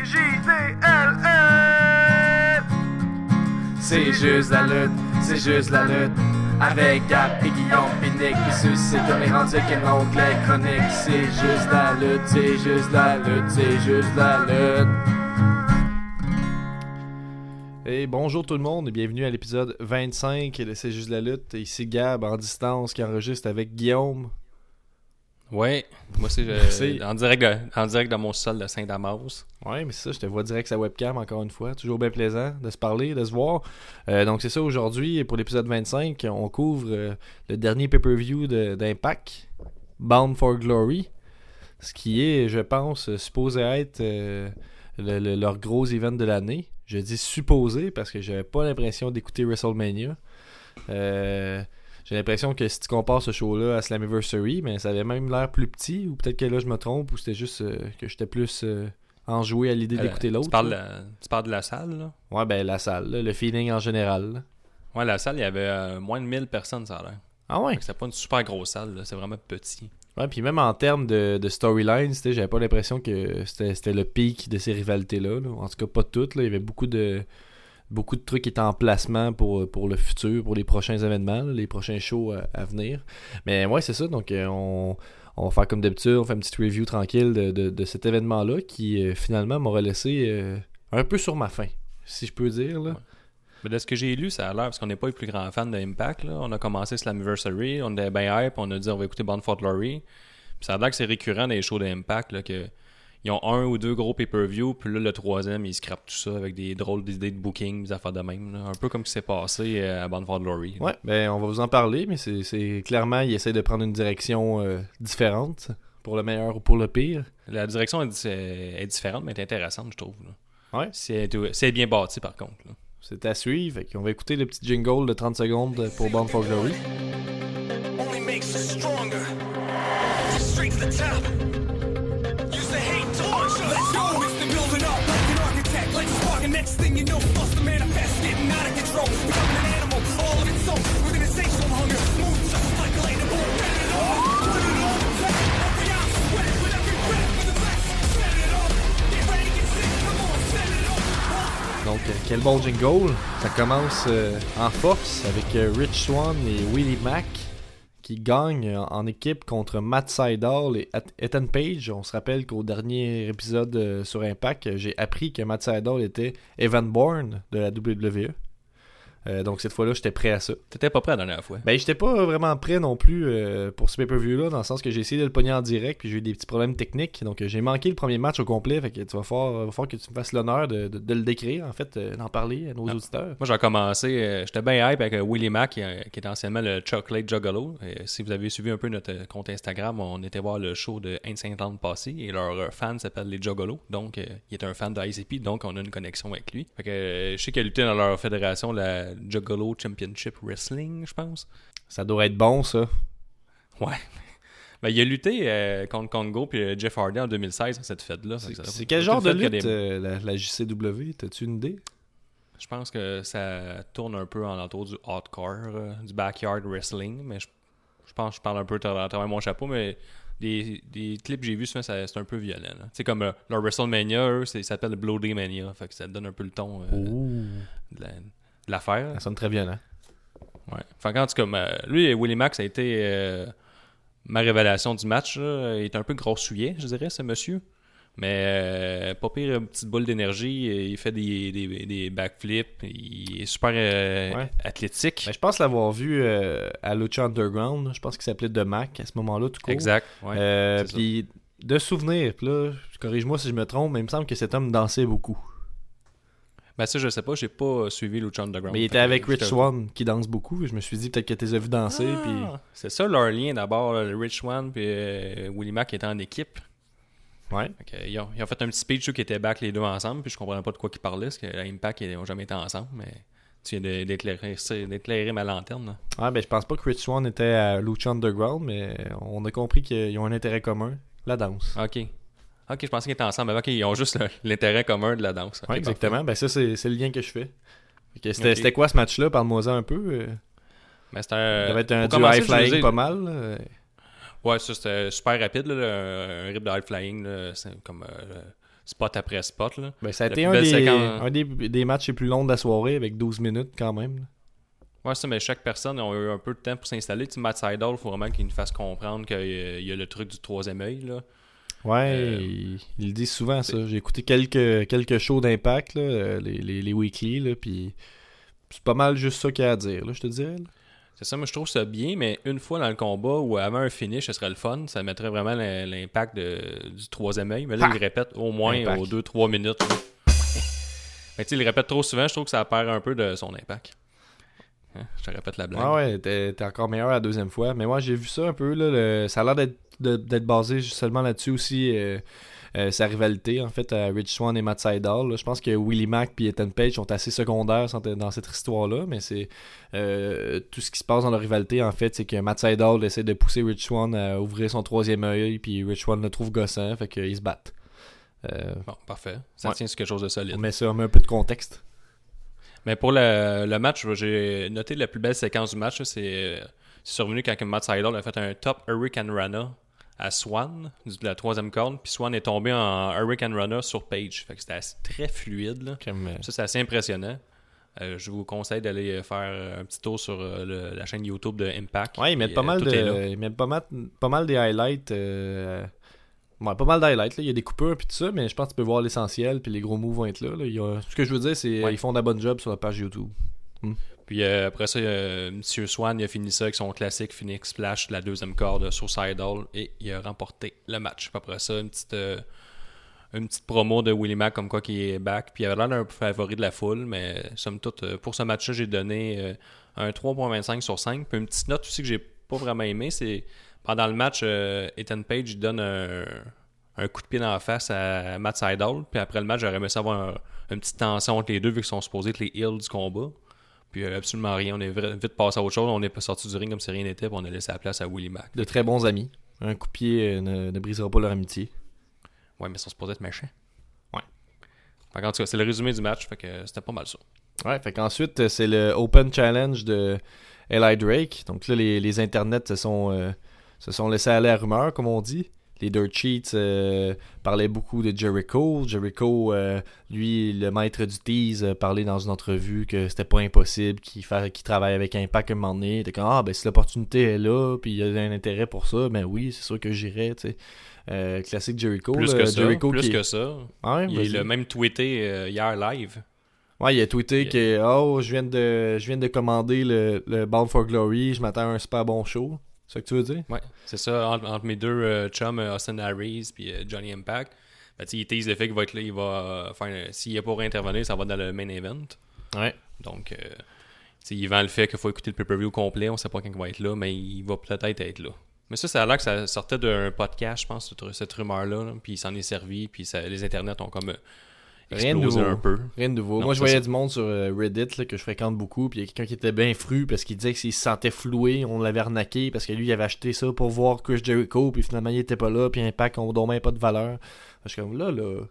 C-J-D-L-L. C'est juste la lutte, c'est juste la lutte. Avec Gap et Guillaume Pinique qui suscite comme les rendus qu'un onglet chronique. C'est juste la lutte, c'est juste la lutte, c'est juste la lutte. Et bonjour tout le monde et bienvenue à l'épisode 25 de C'est juste la lutte. Ici Gab en distance qui enregistre avec Guillaume. Ouais, moi aussi, Merci. je, en, direct de, en direct dans mon sol de Saint-Damas. Ouais, mais c'est ça, je te vois direct sa webcam encore une fois. Toujours bien plaisant de se parler, de se voir. Euh, donc c'est ça aujourd'hui, pour l'épisode 25, on couvre euh, le dernier pay-per-view de- d'Impact, Bound for Glory. Ce qui est, je pense, supposé être euh, le- le- leur gros event de l'année. Je dis supposé parce que j'avais pas l'impression d'écouter WrestleMania. Euh, j'ai l'impression que si tu compares ce show-là à Slammiversary, mais ça avait même l'air plus petit, ou peut-être que là je me trompe, ou c'était juste euh, que j'étais plus euh, enjoué à l'idée d'écouter Euh, l'autre. Tu parles, là. de- tu parles de la salle, là? Ouais, ben la salle, là, le feeling en général. là. Ouais, la salle, il y avait moins de 1000 personnes, ça a l'air. Ah ouais? C'était pas une super grosse salle, là, c'est vraiment petit. Ouais, puis même en termes de, de sais, j'avais pas l'impression que c'était c'était le pic de ces rivalités-là. là. En tout cas, pas toutes. là. Il y avait beaucoup de beaucoup de trucs étaient en placement pour, pour le futur, pour les prochains événements, les prochains shows à, à venir. Mais ouais, c'est ça. Donc, euh, on, on va faire comme d'habitude, on fait une petite review tranquille de, de, cet événement-là qui, euh, finalement, m'aurait laissé euh, un peu sur ma faim, si je peux dire. Là. Mais de ce que j'ai lu, ça a l'air, parce qu'on n'est pas les plus grands fans d'Impact. On a commencé Slammiversary, on était bien hype, on a dit on va écouter Bound for. Puis ça a l'air que c'est récurrent dans les shows d'Impact, que ils ont un ou deux gros pay-per-view, puis là, le troisième, ils scrapent tout ça avec des drôles d'idées de booking, des affaires de même. là. Un peu comme ce qui s'est passé euh, à Bound for Glory. là. Ouais, ben on va vous en parler, mais c'est- clairement, il essaie de prendre une direction euh, différente, pour le meilleur ou pour le pire. La direction est, di- est différente, mais est intéressante, je trouve. là. Ouais. C'est bien bâti, par contre. C'est à suivre. Fait on va écouter le petit jingle de 30 secondes pour Bound for Glory. only makes us stronger. Straight to the top. Donc, euh, quel bon jingle. Ça commence euh, en force avec euh, Rich Swan et Willie Mack qui gagnent en équipe contre Matt Seidel et Ethan Page. On se rappelle qu'au dernier épisode sur Impact, j'ai appris que Matt Seidel était Evan Bourne de la WWE. Euh, donc cette fois-là, j'étais prêt à ça. T'étais pas prêt la dernière fois. Ben, j'étais pas vraiment prêt non plus euh, pour ce pay-per-view-là, dans le sens que j'ai essayé de le pogner en direct, puis j'ai eu des petits problèmes techniques. Donc, euh, j'ai manqué le premier match au complet, fait que tu vas falloir, va falloir que tu me fasses l'honneur de, de- de le décrire, en fait, d'en parler à nos Ah. auditeurs. Moi, j'ai commencé, j'étais bien hype avec Willie Mack, qui, qui est anciennement le Chocolate Juggalo. Et si vous avez suivi un peu notre compte Instagram, on était voir le show de Saint-Anne passé et leur fan s'appelle les Juggalos. Donc, il est un fan de ICP, donc on a une connexion avec lui. Fait que je sais qu'il a lutté dans leur fédération, la Juggalo Championship Wrestling, je pense. Ça doit être bon, ça. Ouais. Ben, il a lutté euh, contre Congo puis euh, Jeff Hardy en 2016 dans cette fête-là. C'est c'est quel genre de lutte, des- euh, la, la JCW T'as-tu une idée? Je pense que ça tourne un peu en entour du hardcore, du backyard wrestling, mais je, je pense que je parle un peu à travers mon chapeau, mais des, des clips que j'ai vus, c'est un peu violent. sais, comme euh, leur WrestleMania, eux, c'est- ça s'appelle Bloody Mania, fait que ça donne un peu le ton euh, de la- l'affaire. Ça sonne très violent. Ouais. Fait qu'en tout cas, ma- lui, Willie Max, ça a été euh, ma révélation du match. là. Il est un peu grossouillet, je dirais, ce monsieur. Mais euh, pas pire, une petite boule d'énergie. Il fait des, des, des backflips. Il est super euh, Ouais. athlétique. Ben, je pense l'avoir vu à Lucha Underground. Je pense qu'il s'appelait The Mac à ce moment-là, tout court. exact. ouais. Puis de souvenir, là, corrige-moi si je me trompe, mais il me semble que cet homme dansait beaucoup. Ben ça, je sais pas. J'ai pas suivi Lucha Underground. Mais il était avec Rich Swan qui danse beaucoup. Je me suis dit peut-être que tu les as vus danser. Ah, Puis... C'est ça leur lien d'abord. le Rich Swan puis euh, Willie Mack étaient en équipe. Ouais. Que, ils, ont, ils ont fait un petit speech qui était back les deux ensemble, puis je comprenais pas de quoi ils parlaient, parce que Impact, ils n'ont jamais été ensemble, mais tu viens d'éclairer ma lanterne. là. Ouais, ben je pense pas que Rich Swan était à Lucha Underground, mais on a compris qu'ils ont un intérêt commun, la danse. Ok. Ok, je pensais qu'ils étaient ensemble, mais ok, ils ont juste l'intérêt commun de la danse. Ouais, exactement. Ben ça, c'est le lien que je fais. C'était quoi ce match-là? Parle-moi-en un peu. euh. Mais c'était un. Ça devait être un pour du commencer, high flying je veux dire- pas mal. là. Ouais, ça c'était super rapide, là, un, un rip de high flying, là, c'est comme euh, spot après spot. Là. Ben, ça a La été un, des, séquence- un des, des matchs les plus longs de la soirée avec 12 minutes quand même. Ouais, ça, mais chaque personne a eu un peu de temps pour s'installer. Tu sais, Matt Seidel, il faut vraiment qu'il nous fasse comprendre qu'il y a- il y a le truc du troisième œil. Là. Ouais, Euh, il, il le dit souvent ça. J'ai écouté quelques, quelques shows d'impact, là, euh, les, les, les weekly, là, puis c'est pas mal juste ça qu'il y a à dire, là, je te dirais. là. C'est ça, moi je trouve ça bien, mais une fois dans le combat ou avant un finish, ce serait le fun. Ça mettrait vraiment l'im- l'impact du troisième œil. Mais là, Ah! il répète au moins Impact. aux 2-3 minutes. mais tu sais, il répète trop souvent, je trouve que ça perd un peu de son impact. Hein, Je te répète la blague. Ouais, ouais, t'es encore meilleur la deuxième fois. Mais moi, j'ai vu ça un peu. Là, le- ça a l'air d'être d'être basé seulement là-dessus aussi. euh, euh, sa rivalité en fait à Rich Swan et Matt Seidel. là. Je pense que Willie Mack et Ethan Page sont assez secondaires dans cette histoire-là, mais c'est euh, tout ce qui se passe dans leur rivalité en fait, c'est que Matt Seidel essaie de pousser Rich Swan à ouvrir son troisième œil, puis Rich Swan le trouve gossant, fait qu'ils se battent. Euh, Bon, parfait. Ça Ouais. tient sur quelque chose de solide. met ça, on met un peu de contexte. Mais pour le, le match, j'ai noté la plus belle séquence du match. c'est survenu quand Matt Seidel a fait un top Hurricane Rana à Swan, de la troisième corde. Puis Swan est tombé en Hurricane Rana sur Page. Fait que c'était assez- très fluide. là. Comme, euh, Ça, c'est assez impressionnant. Euh, je vous conseille d'aller euh, faire un petit tour sur le- la chaîne YouTube de Impact. Ouais, ils mettent pas mal de. Ils mettent pas mal, pas mal des highlights. Ouais, pas mal d'highlights. Il y a des coupures puis tout ça, mais je pense que tu peux voir l'essentiel puis les gros moves vont être là. là. Il y a- Ce que je veux dire, c'est Ouais. ils font de la bonne job sur la page YouTube. Puis euh, après ça, euh, Monsieur Swan a fini ça avec son classique Phoenix Splash la deuxième corde sur Seidel et il a remporté le match. Puis après ça, une petite, euh, une petite promo de Willie Mack comme quoi qui est back. Puis il avait l'air d'un favori de la foule, mais somme toute, euh, pour ce match-là, j'ai donné un 3.25 sur 5. Puis une petite note aussi que j'ai pas vraiment aimé, c'est pendant le match, Ethan Page donne un, un coup de pied dans la face à Matt Seidel. Puis après le match, j'aurais aimé savoir un- une petite tension entre les deux vu qu'ils sont supposés être les heels du combat. Puis euh, absolument rien. On est vite passé à autre chose. On est pas sorti du ring comme si rien n'était. Puis on a laissé la place à Willie Mack. De très bons amis. Un coup de pied euh, ne, ne brisera pas leur amitié. Ouais, mais ils sont supposés être méchants. Ouais. Fait qu'en tout cas, c'est le résumé du match. Fait que euh, c'était pas mal ça. Ouais, fait qu'ensuite, c'est le Open Challenge de Eli Drake. Donc là, les, les internets se sont, euh, se sont laissés aller à rumeur, comme on dit. Les Dirt Sheets euh, parlaient beaucoup de Jericho. Jericho, euh, lui, le maître du tease, euh, parlait dans une entrevue que c'était pas impossible qu'il travaille avec Impact à un moment donné. Il était comme, ah, ben si l'opportunité est là, puis il y a un intérêt pour ça, ben oui, c'est sûr que j'irai. Euh, classique Jericho. Plus là, que ça. Jericho plus qui- que ça. Ouais, Il a même tweeté euh, hier live. Ouais, il a tweeté que oh, je viens de je viens de commander le, le Bound for Glory, je m'attends à un super bon show. C'est ça que tu veux dire? Ouais, c'est ça. Entre, entre mes deux euh, chums, euh, Austin Harris puis euh, Johnny Impact. Ben, il tease le fait qu'il va être là. Il va euh, faire. S'il est pas réintervenir, ça va dans le main event. Ouais. Donc, euh, il vend le fait qu'il faut écouter le pay-per-view complet. On sait pas quand il va être là, mais il va peut-être être là. Mais ça, ça a l'air que ça sortait d'un podcast, je pense, cette, cette rumeur-là. là. Puis il s'en est servi. Puis ça- les internets ont comme euh, Rien de nouveau. un peu. Rien de nouveau. Non, Moi, je voyais ça. du monde sur euh, Reddit là, que je fréquente beaucoup, puis il y a quelqu'un qui était bien fru parce qu'il disait qu'il se sentait floué, on l'avait arnaqué parce que lui, il avait acheté ça pour voir Chris Jericho, puis finalement, il était pas là, puis Impact, on dormait pas de valeur. Je suis comme là, là.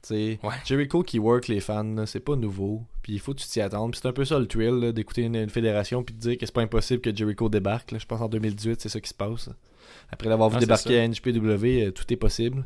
Tu sais, Ouais. Jericho qui work les fans, c'est pas nouveau. Puis il faut que tu t'y attendes. Puis c'est un peu ça le thrill d'écouter une, une fédération puis de dire que c'est pas impossible que Jericho débarque. là. Je pense en 2018, c'est ça qui se passe. Après l'avoir vu Ah, débarquer à NJPW, euh, tout est possible.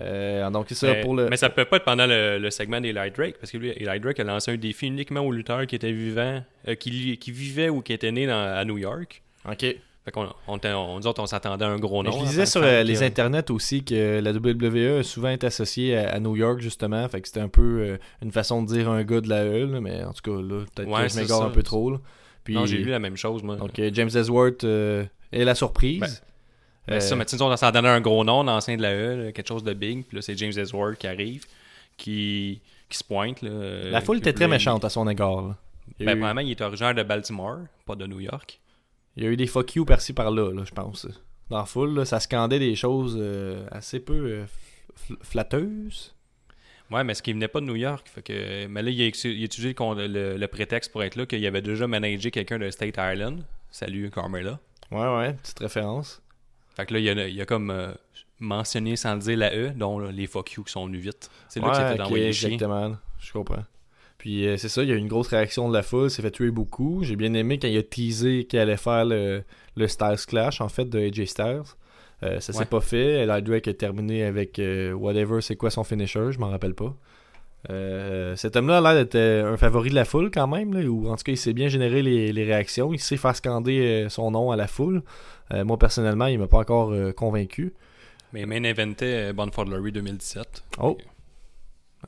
Euh, donc ça mais, pour le. mais ça peut pas être pendant le, le segment d'Eli Drake, parce que lui, Eli Drake a lancé un défi uniquement aux lutteurs qui étaient vivants, euh, qui, qui vivaient ou qui étaient nés dans- à New York. Ok. Fait qu'on on, on, nous autres, on s'attendait à un gros Mais nom. je en lisais tant sur euh, les euh, internets aussi que la WWE a souvent été associée à, à New York justement, fait que c'était un peu une façon de dire un gars de la E, là, mais en tout cas là, peut-être Ouais, que je m'égare un peu trop. là. Puis, Non, j'ai lu la même chose, moi. Donc James Ellsworth est la surprise. Ben, Euh, ça, mais tu sais, on s'en donnait un gros nom, l'ancien de la E, quelque chose de big. Puis là, c'est James Ellsworth qui arrive, qui, qui se pointe. Là, euh, la foule était très méchante à son égard. Ben, eu, probablement, il est originaire de Baltimore, pas de New York. il y a eu des fuck you par-ci par-là, là, je pense. Dans la foule, là, ça scandait des choses euh, assez peu euh, fl- flatteuses. Ouais, mais ce qui venait pas de New York. Fait que, mais là, il a, ex- il a utilisé le- le prétexte pour être là qu'il avait déjà managé quelqu'un de State Island. Salut, Carmela. Ouais, ouais, petite référence. Fait que là, il a, il a comme euh, mentionné sans le dire la E, dont là, les fuck you qui sont venus vite. C'est là ouais, que s'est fait ok, envoyer chier. exactement. là. Je comprends. Puis euh, c'est ça, il y a eu une grosse réaction de la foule, s'est fait tuer beaucoup. J'ai bien aimé quand il a teasé qu'il allait faire le, le Styles Clash, en fait, de AJ Styles. Euh, ça s'est Ouais. pas fait. Drake a terminé avec whatever, c'est quoi son finisher, je m'en rappelle pas. Euh, cet homme-là a l'air d'être euh, un favori de la foule quand même, là, ou en tout cas il sait bien générer les, les réactions, il sait faire scander euh, son nom à la foule. Euh, moi personnellement, il m'a pas encore euh, convaincu. Mais main eventait Bon Fodlery 2017. Oh.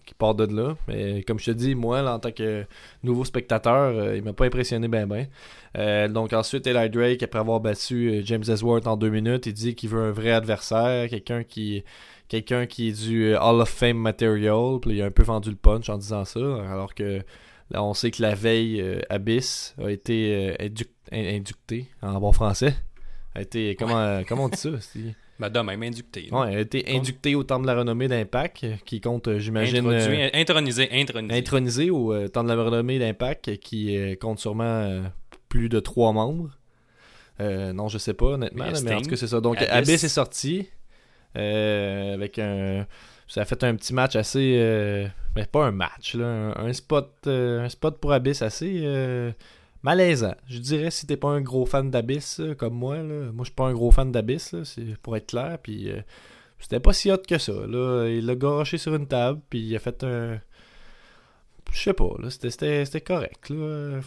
Qui part de là. Mais comme je te dis, moi, là, en tant que nouveau spectateur, il m'a pas impressionné ben ben. Donc ensuite, Eli Drake, après avoir battu James Ellsworth en deux minutes, il dit qu'il veut un vrai adversaire, quelqu'un qui quelqu'un qui est du euh, Hall of Fame material. Puis il a un peu vendu le punch en disant ça. Alors que là, on sait que la veille, euh, Abyss a été euh, induc- in- inducté en bon français. A été, comment, comment on dit ça? Ben, de même, inducté. là. Ouais, elle a été inducté au Temple de la Renommée d'Impact, qui compte, j'imagine, euh, intronisé, intronisé. intronisé au Temple de la Renommée d'Impact, qui compte sûrement plus de trois membres. Non, je sais pas, honnêtement, Mais là, mais en tout cas, c'est ça. Donc, Abyss. Abyss, est sorti avec un. Ça a fait un petit match assez. euh, mais pas un match, là. Un, spot, euh, un spot pour Abyss assez. euh, malaisant. Je dirais si t'es pas un gros fan d'Abyss euh, comme moi, là. Moi, je suis pas un gros fan d'Abyss, pour être clair. Puis euh, c'était pas si hot que ça. Là. Il l'a garoché sur une table, puis il a fait un. Je sais pas, là. C'était, correct, là.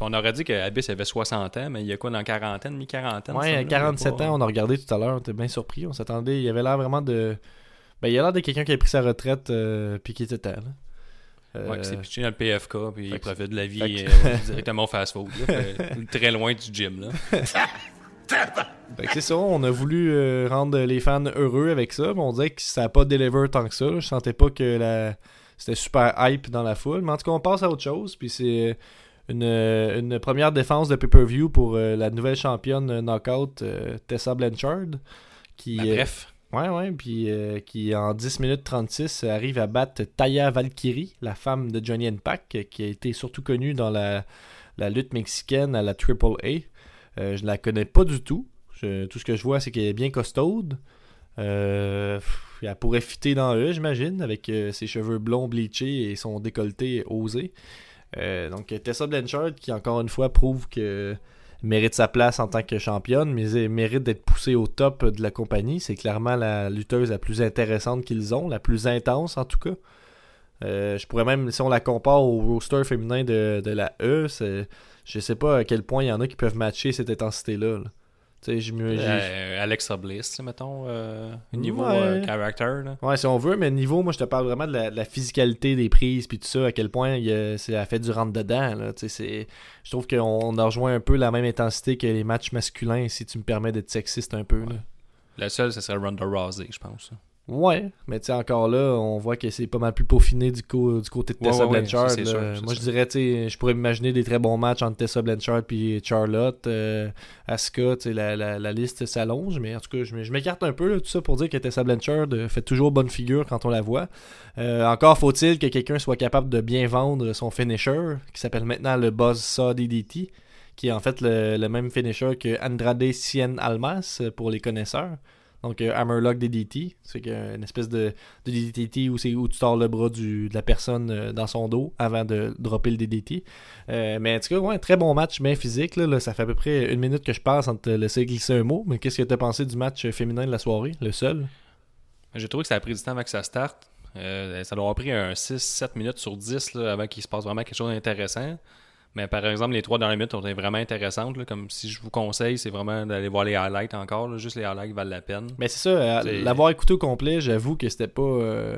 On aurait dit qu'Abyss avait 60 ans, mais il y a quoi dans la quarantaine, mi-quarantaine Ouais, ça, à là? 47 Il y a pas- ans, on a regardé tout à l'heure, on était bien surpris. On s'attendait, il avait l'air vraiment de. Ben, il a l'air de quelqu'un qui a pris sa retraite, euh, puis qui était là. Euh, Ouais, qui s'est pitché dans le PFK, puis il que- profite de la vie fait euh, directement au fast-food. Très loin du gym. Là. Que c'est ça, on a voulu euh, rendre les fans heureux avec ça, mais on dirait que ça n'a pas deliver tant que ça. là. Je sentais pas que la... c'était super hype dans la foule. Mais en tout cas, on passe à autre chose. Puis c'est une, une première défense de pay-per-view pour euh, la nouvelle championne knockout, euh, Tessa Blanchard. Qui, Ben, euh, bref, Ouais, ouais, puis euh, qui en 10 minutes 36 arrive à battre Taya Valkyrie, la femme de Johnny Pack, qui a été surtout connue dans la, la lutte mexicaine à la Triple A. Euh, je la connais pas du tout. Je- tout ce que je vois, c'est qu'elle est bien costaude. Euh, elle pourrait fitter dans eux, j'imagine, avec euh, ses cheveux blonds bleachés et son décolleté osé. Euh, donc Tessa Blanchard, qui encore une fois prouve que mérite sa place en tant que championne, mais elle mérite d'être poussée au top de la compagnie. C'est clairement la lutteuse la plus intéressante qu'ils ont, la plus intense en tout cas. Euh, je pourrais même, si on la compare au roster féminin de, de la E, je sais pas à quel point il y en a qui peuvent matcher cette intensité-là. là. Euh, Alexa Bliss, mettons, euh, niveau Ouais. euh, character. Là. Ouais, si on veut, mais niveau, moi je te parle vraiment de la, de la physicalité des prises puis tout ça, à quel point il c'est, elle fait du rentre dedans. Là, Tu sais, c'est, je trouve qu'on on a rejoint un peu la même intensité que les matchs masculins, si tu me permets d'être sexiste un peu. Là. La seule, ce serait Ronda Rousey, je pense. Ouais, mais tu sais, encore là, on voit que c'est pas mal plus peaufiné du, co- du côté de Tessa ouais, ouais, Blanchard. sûr, Moi, je dirais, tu sais, je pourrais m'imaginer des très bons matchs entre Tessa Blanchard puis Charlotte, euh, Asuka, tu sais, la, la, la liste s'allonge, mais en tout cas, je, m'écarte un peu, là, tout ça pour dire que Tessa Blanchard euh, fait toujours bonne figure quand on la voit. Euh, encore faut-il que quelqu'un soit capable de bien vendre son finisher, qui s'appelle maintenant le Buzzsaw DDT, qui est en fait le, le même finisher que Andrade Cien Almas, euh, pour les connaisseurs. Donc, euh, Hammerlock DDT, c'est une espèce de, DDT où, où tu tords le bras de la personne euh, dans son dos avant de dropper le DDT. Euh, mais en tout cas, ouais, très bon match, bien physique. Là, ça fait à peu près une minute que je passe sans te laisser glisser un mot. Mais qu'est-ce que tu as pensé du match féminin de la soirée, le seul? J'ai trouvé que ça a pris du temps avant que ça starte. Ça doit avoir pris un 6-7 minutes sur 10 là, avant qu'il se passe vraiment quelque chose d'intéressant. Mais par exemple, les trois dernières minutes ont été vraiment intéressantes. là, comme si je vous conseille, c'est vraiment d'aller voir les highlights encore. là, juste les highlights valent la peine. Mais c'est ça, euh, l'avoir écouté au complet, j'avoue que c'était pas euh,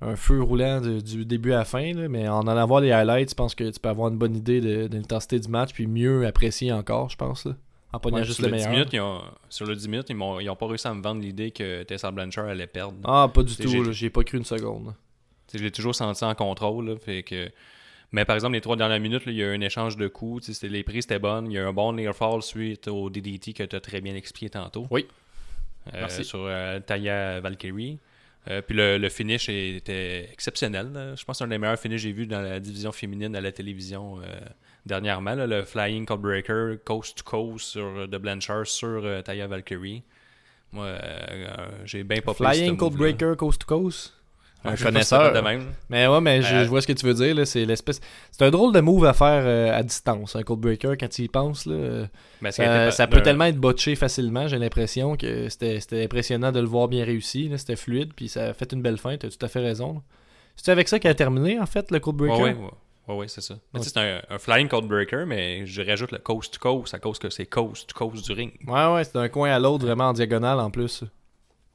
un feu roulant de- du début à la fin. là, mais en allant voir les highlights, je pense que tu peux avoir une bonne idée de, de l'intensité du match, puis mieux apprécier encore, je pense. là, en pognant Ouais, juste sur, le le 10 meilleur. minutes, ils ont, sur le 10 minutes, ils m'ont ils ont pas réussi à me vendre l'idée que Tessa Blanchard allait perdre. Ah, pas du tout, j'ai- pas cru une seconde. Je l'ai toujours senti en contrôle. là, fait que... Mais par exemple, les trois dernières minutes, là, il y a eu un échange de coups. Les prises étaient bonnes. Il y a eu un bon near fall suite au DDT que tu as très bien expliqué tantôt. Oui. Euh, Merci. Sur euh, Taya Valkyrie. Euh, puis le, le finish était exceptionnel. là. Je pense que c'est un des meilleurs finishes que j'ai vu dans la division féminine à la télévision dernièrement. là. le Flying Codebreaker Coast to Coast sur, de Blanchard sur Taya Valkyrie. Moi, j'ai bien pas Flying. Cold Breaker Coast to Coast? Un Je connaisseur. de même. Mais ouais, mais je, Euh, je vois ce que tu veux dire. là. C'est l'espèce. C'est un drôle de move à faire euh, à distance, un code breaker quand tu y penses. Là. Mais ça peut tellement être botché facilement, j'ai l'impression que c'était impressionnant de le voir bien réussi. C'était fluide, puis ça a fait une belle fin. Tu as tout à fait raison. C'est avec ça qu'il a terminé, en fait, le code breaker Ouais, ouais, ouais. Ouais, ouais, c'est ça. C'est un, un flying code breaker, mais je rajoute le coast to coast à cause que c'est coast to coast du ring. Ouais, ouais, c'est d'un coin à l'autre, vraiment en diagonale en plus.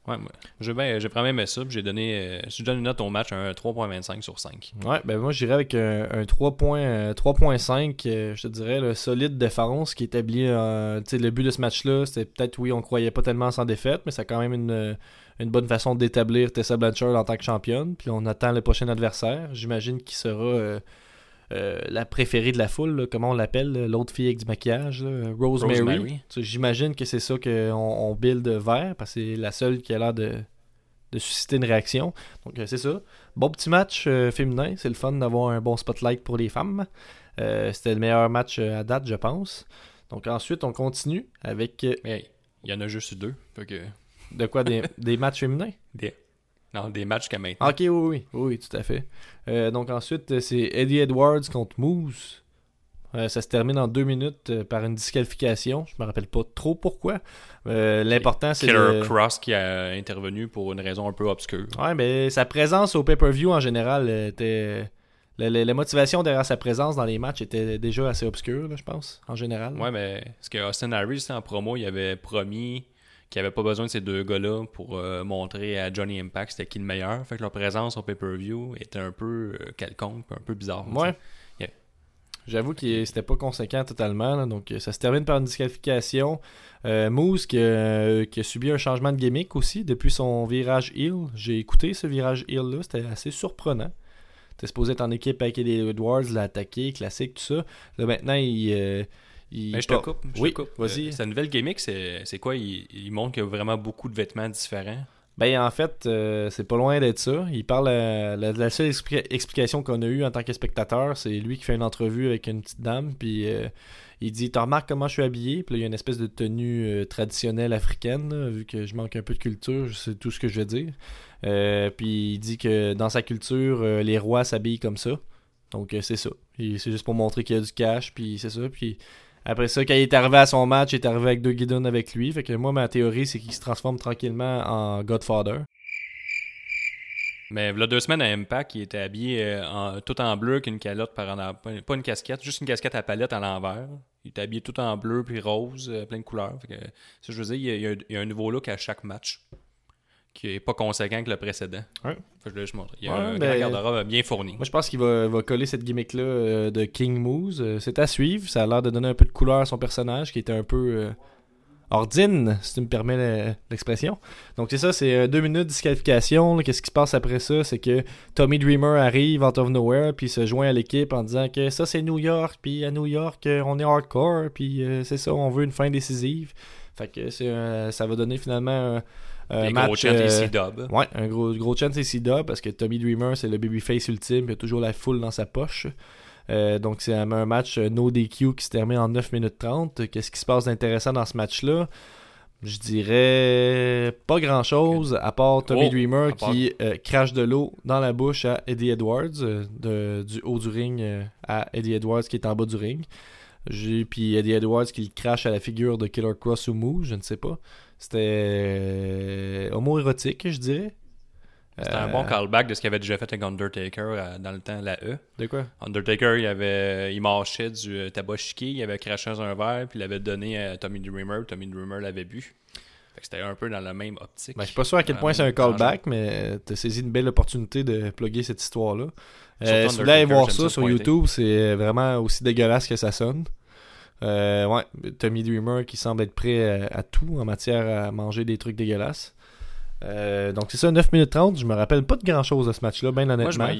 Ouais, moi, j'ai ben, j'ai vraiment ça. J'ai donné, euh, je donne une note au match, un 3.25 sur 5. Ouais, ben moi j'irais avec un, un 3 points, euh, 3.5, euh, je te dirais, le solide défense qui établit. euh, tu sais, le but de ce match-là, c'était peut-être, oui, on croyait pas tellement sans défaite, mais c'est quand même une, euh, une bonne façon d'établir Tessa Blanchard en tant que championne. Puis on attend le prochain adversaire. J'imagine qu'il sera euh, euh, la préférée de la foule, là, comment on l'appelle, l'autre fille avec du maquillage, là, Rosemary. J'imagine que c'est ça qu'on on build vers, parce que c'est la seule qui a l'air de, de susciter une réaction. Donc euh, c'est ça. Bon petit match euh, féminin, c'est le fun d'avoir un bon spotlight pour les femmes. Euh, C'était le meilleur match à date, je pense. Donc ensuite, on continue avec Mais il y en a juste deux. Que de quoi des, des matchs féminins? des, non, des matchs qu'à maintenant. Ok, oui, oui, oui, tout à fait. Euh, donc ensuite, euh, c'est Eddie Edwards contre Moose. Euh, ça se termine en deux minutes euh, par une disqualification. Je me rappelle pas trop pourquoi. Euh, L'important, c'est Killer de... Cross qui a intervenu pour une raison un peu obscure. Ouais, mais sa présence au pay-per-view en général était. La, la- la motivation derrière sa présence dans les matchs était déjà assez obscure, là, je pense, en général. Ouais, mais ce que Austin Harris, en promo, il avait promis qu'il avait pas besoin de ces deux gars-là pour euh, montrer à Johnny Impact c'était qui le meilleur. Fait que leur présence au pay-per-view était un peu euh, quelconque, un peu bizarre. Ouais. Yeah. J'avoue qu'il c'était pas conséquent totalement. là, donc euh, ça se termine par une disqualification. Euh, Moose qui, a- qui a subi un changement de gimmick aussi depuis son virage heel. J'ai écouté ce virage heel là, c'était assez surprenant. T'es supposé être en équipe avec Eddie Edwards, l'attaquer, classique, tout ça. Là maintenant il. Euh, il Mais je te coupe. je te Oui, coupe. vas-y. Euh, sa nouvelle gimmick, c'est quoi? Il, il montre qu'il y a vraiment beaucoup de vêtements différents. Ben en fait, euh, c'est pas loin d'être ça. Il parle euh, la, la seule expli- explication qu'on a eue en tant que spectateur, c'est lui qui fait une entrevue avec une petite dame, puis euh, il dit "T'en remarques comment je suis habillé Puis là, il y a une espèce de tenue euh, traditionnelle africaine, là, vu que je manque un peu de culture, c'est tout ce que je veux dire. Euh, puis il dit que dans sa culture, euh, les rois s'habillent comme ça. Donc euh, c'est ça. Et C'est juste pour montrer qu'il y a du cash, puis c'est ça. Puis après ça, quand il est arrivé à son match, il est arrivé avec deux guidons avec lui. Fait que moi, ma théorie, c'est qu'il se transforme tranquillement en Godfather. Mais il deux semaines à Impact, il était habillé euh, en- tout en bleu qu'une calotte par en. Pas une casquette, juste une casquette à palette à l'envers. Il était habillé tout en bleu puis rose, euh, plein de couleurs. Fait que, je veux dire, il y a un nouveau look à chaque match qui est pas conséquent que le précédent. Fait que je montrer. Il y a Ouais, un ben- garde-robe bien fourni. Moi, je pense qu'il va, va coller cette gimmick-là euh, de King Moose. Euh, c'est à suivre. Ça a l'air de donner un peu de couleur à son personnage qui était un peu euh, ordine, si tu me permets le- l'expression. Donc, c'est ça, c'est euh, deux minutes de disqualification. Qu'est-ce qui se passe après ça? C'est que Tommy Dreamer arrive out of nowhere puis se joint à l'équipe en disant que ça, c'est New York. Puis à New York, on est hardcore. Puis c'est ça, on veut une fin décisive. Fait que c'est, ça va donner finalement un Les gros match. chants euh, et C-Dub. Ouais, un gros, gros chance c'est Sida parce que Tommy Dreamer, c'est le babyface ultime, il a toujours la foule dans sa poche. Euh, donc, c'est un un match euh, no DQ qui se termine en 9 minutes 30. Qu'est-ce qui se passe d'intéressant dans ce match-là? Je dirais pas grand-chose à part Tommy Oh, Dreamer part- qui euh, crache de l'eau dans la bouche à Eddie Edwards, euh, de- du haut du ring euh, à Eddie Edwards qui est en bas du ring. Puis Eddie Edwards qui le crache à la figure de Killer Cross ou Moose, je ne sais pas. C'était euh, homo-érotique, je dirais. C'était un Euh, bon callback de ce qu'il avait déjà fait avec Undertaker euh, dans le temps, la E. De quoi? Undertaker, il avait, il marchait du tabac chiqué, il avait craché dans un verre, puis il l'avait donné à Tommy Dreamer. Tommy Dreamer l'avait bu. C'était un peu dans la même optique. Ben, je suis pas sûr à quel point c'est un callback, mais t'as saisi une belle opportunité de plugger cette histoire-là. Euh, si vous voulez aller voir ça ça sur. YouTube, c'est vraiment aussi dégueulasse que ça sonne. Euh, ouais, Tommy Dreamer qui semble être prêt à, à tout en matière à manger des trucs dégueulasses. Euh, donc c'est ça, 9 minutes 30. Je me rappelle pas de grand chose de ce match-là, bien honnêtement. m'en-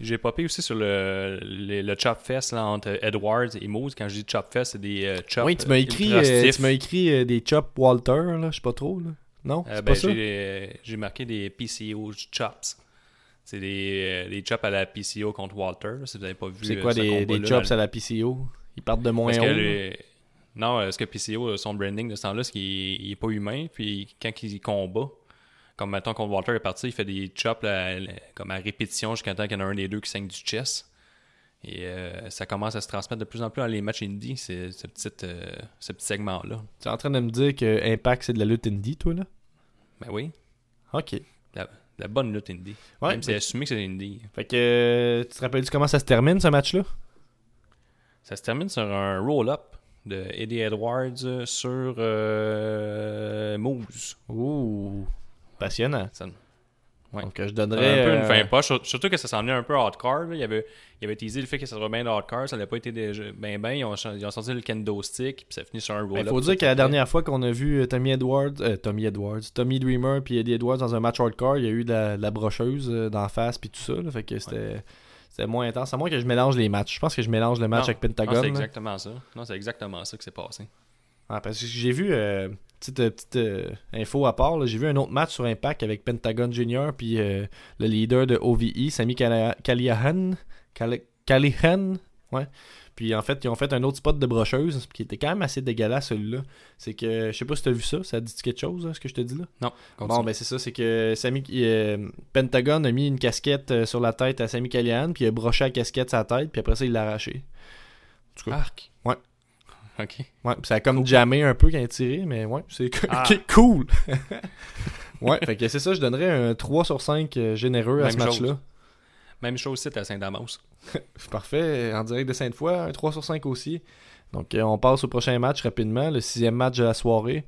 j'ai popé aussi sur le, le, le chop fest là, entre Edwards et Moose. Quand je dis chop fest, c'est des euh, chops. oui, tu m'as euh, écrit, euh, tu écrit euh, des chops Walter, là, je sais pas trop. Là. Non, Euh, ben, pas ça? j'ai, marqué des PCO chops. C'est des, euh, des chops à la PCO contre Walter. là, Si vous n'avez pas vu C'est euh, quoi des, des chops à la PCO Ils partent de moins Parce haut. les- Non, euh, ce que PCO, son branding de ce temps-là, c'est qu'il il est pas humain. Puis quand il combat, comme maintenant quand Walter est parti, il fait des chops là, comme à répétition jusqu'à temps qu'il y en a un des deux qui saigne du chest. Et euh, ça commence à se transmettre de plus en plus dans les matchs indie, c'est- ce, petit, euh, ce petit segment-là. Tu es en train de me dire que Impact, c'est de la lutte indie, toi, là? Ben oui, Ok. la, la bonne lutte indie. Ouais, Même si c'est assumé que c'est indie. Fait que, tu te rappelles-tu comment ça se termine, ce match-là? Ça se termine sur un roll-up de Eddie Edwards sur euh, Moose. Ouh, passionnant. Ça- Ouais. Donc, je un donnerais... peu une euh, fin poche, sur- surtout que ça est un peu hardcore. là. Il y avait, il avait teasé le fait que ça serait bien hardcore, ça n'a pas été déjà- ben ben. Ils ont, ils ont sorti le kendo stick, puis ça finit sur un Il roll-up. Ben, faut dire que la dernière fois qu'on a vu euh, Tommy Edwards, euh, Tommy Edwards, Tommy Dreamer puis Eddie Edwards dans un match hardcore, il y a eu de la, de la brocheuse d'en face puis tout ça. là. fait que c'était c'était moins intense. À moins que je mélange les matchs. Je pense que je mélange le match Non, avec Non, Pentagon. c'est là. exactement ça. Non, c'est exactement ça qui s'est passé. Ah, parce que j'ai vu, euh, petite, euh, petite euh, info à part, j'ai vu un autre match sur Impact avec Pentagon Junior puis euh, le leader de OVE, Sami Callihan. Callihan, ouais. Puis en fait, ils ont fait un autre spot de brocheuse qui était quand même assez dégueulasse celui-là. C'est que, je sais pas si t'as vu ça, ça dit quelque chose, hein, ce que je te dis là? Non, Bon, continue. ben c'est ça, c'est que Sami, euh, Pentagon a mis une casquette euh, sur la tête à Sami Callihan, puis il a broché la casquette sa tête, puis après ça, il l'a arraché. En tout cas, Arc. Ouais. Ok. Ouais, ça a comme jammé un peu quand il a tiré, mais ouais, c'est Ah. cool. ouais, fait que c'est ça, je donnerais un 3 sur 5 euh, généreux à ce match-là. Même chose ici à Saint-Damas. Parfait, en direct de Sainte-Foy, un 3 sur 5 aussi. Donc euh, on passe au prochain match rapidement, le sixième match de la soirée,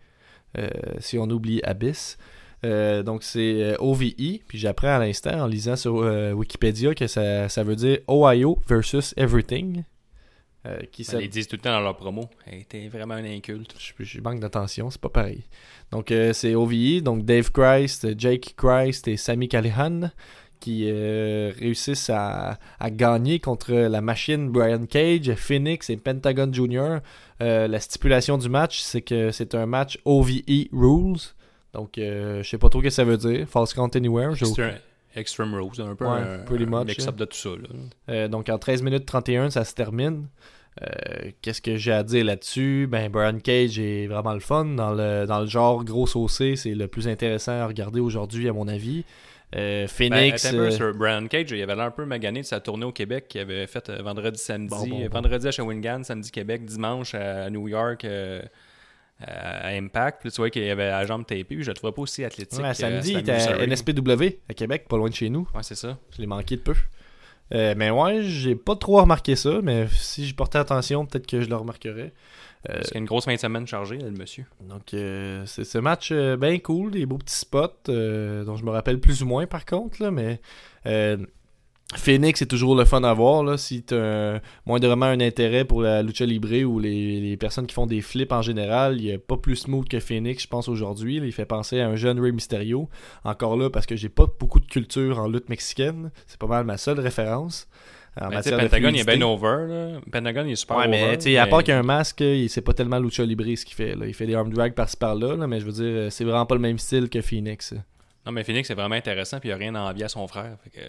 euh, si on oublie Abyss. Euh, donc c'est OVE, puis j'apprends à l'instant en lisant sur Wikipédia que ça, ça veut dire Ohio versus Everything. Qui Ben, ils disent tout le temps dans leur promo. Hey, t'es vraiment un inculte. je, je manque d'attention, c'est pas pareil. Donc c'est OVE, donc Dave Christ, Jake Christ et Sammy Callihan qui euh, réussissent à, à gagner contre la machine Brian Cage, Phoenix et Pentagon Jr. Euh, la stipulation du match, c'est que c'est un match OVE Rules. Donc euh, je sais pas trop ce que ça veut dire. False Count Anywhere. Extreme, Extreme Rules, un peu Ouais, un, pretty un much, mix-up hein. de tout ça. Là. Euh, donc en 13 minutes 31, ça se termine. Euh, Qu'est-ce que j'ai à dire là-dessus? Ben, Brian Cage est vraiment le fun. Dans le, dans le genre gros saucé, c'est le plus intéressant à regarder aujourd'hui, à mon avis. Euh, Ben, Phoenix. attends un peu, euh, sur Brian Cage, il avait l'air un peu magané de sa tournée au Québec qu'il avait fait euh, vendredi, samedi. Bon, bon, bon. Vendredi à Shawinigan, samedi Québec, dimanche à New York à Impact. Puis tu vois qu'il avait la jambe tapée. puis Je le trouvais pas aussi athlétique. ouais, samedi, il était à. NSPW à Québec, pas loin de chez nous. Ouais, c'est ça. Je l'ai manqué de peu. Euh, mais ouais, j'ai pas trop remarqué ça, mais si j'y portais attention, peut-être que je le remarquerais. Euh, Parce qu'il y a une grosse fin de semaine chargée, là, le monsieur. Donc, euh, c'est ce match euh, bien cool, des beaux petits spots euh, dont je me rappelle plus ou moins par contre, là, mais Phoenix est toujours le fun à voir. Là, si tu as moindrement un intérêt pour la lucha libre ou les, les personnes qui font des flips en général, il n'y a pas plus smooth que Phoenix, je pense, aujourd'hui. Il fait penser à un jeune Rey Mysterio. Encore là, parce que j'ai pas beaucoup de culture en lutte mexicaine. C'est pas mal ma seule référence. En Ben, Pentagon, il est bien over. Là. Pentagon, il est super Ouais, over. mais tu sais, à mais- part qu'il y a un masque, c'est pas tellement lucha libre ce qu'il fait. Là. Il fait des arm drag par-ci par-là, là, mais je veux dire, c'est vraiment pas le même style que Phoenix. Non, mais Phoenix, c'est vraiment intéressant. Puis il a rien à envier à son frère. Fait que,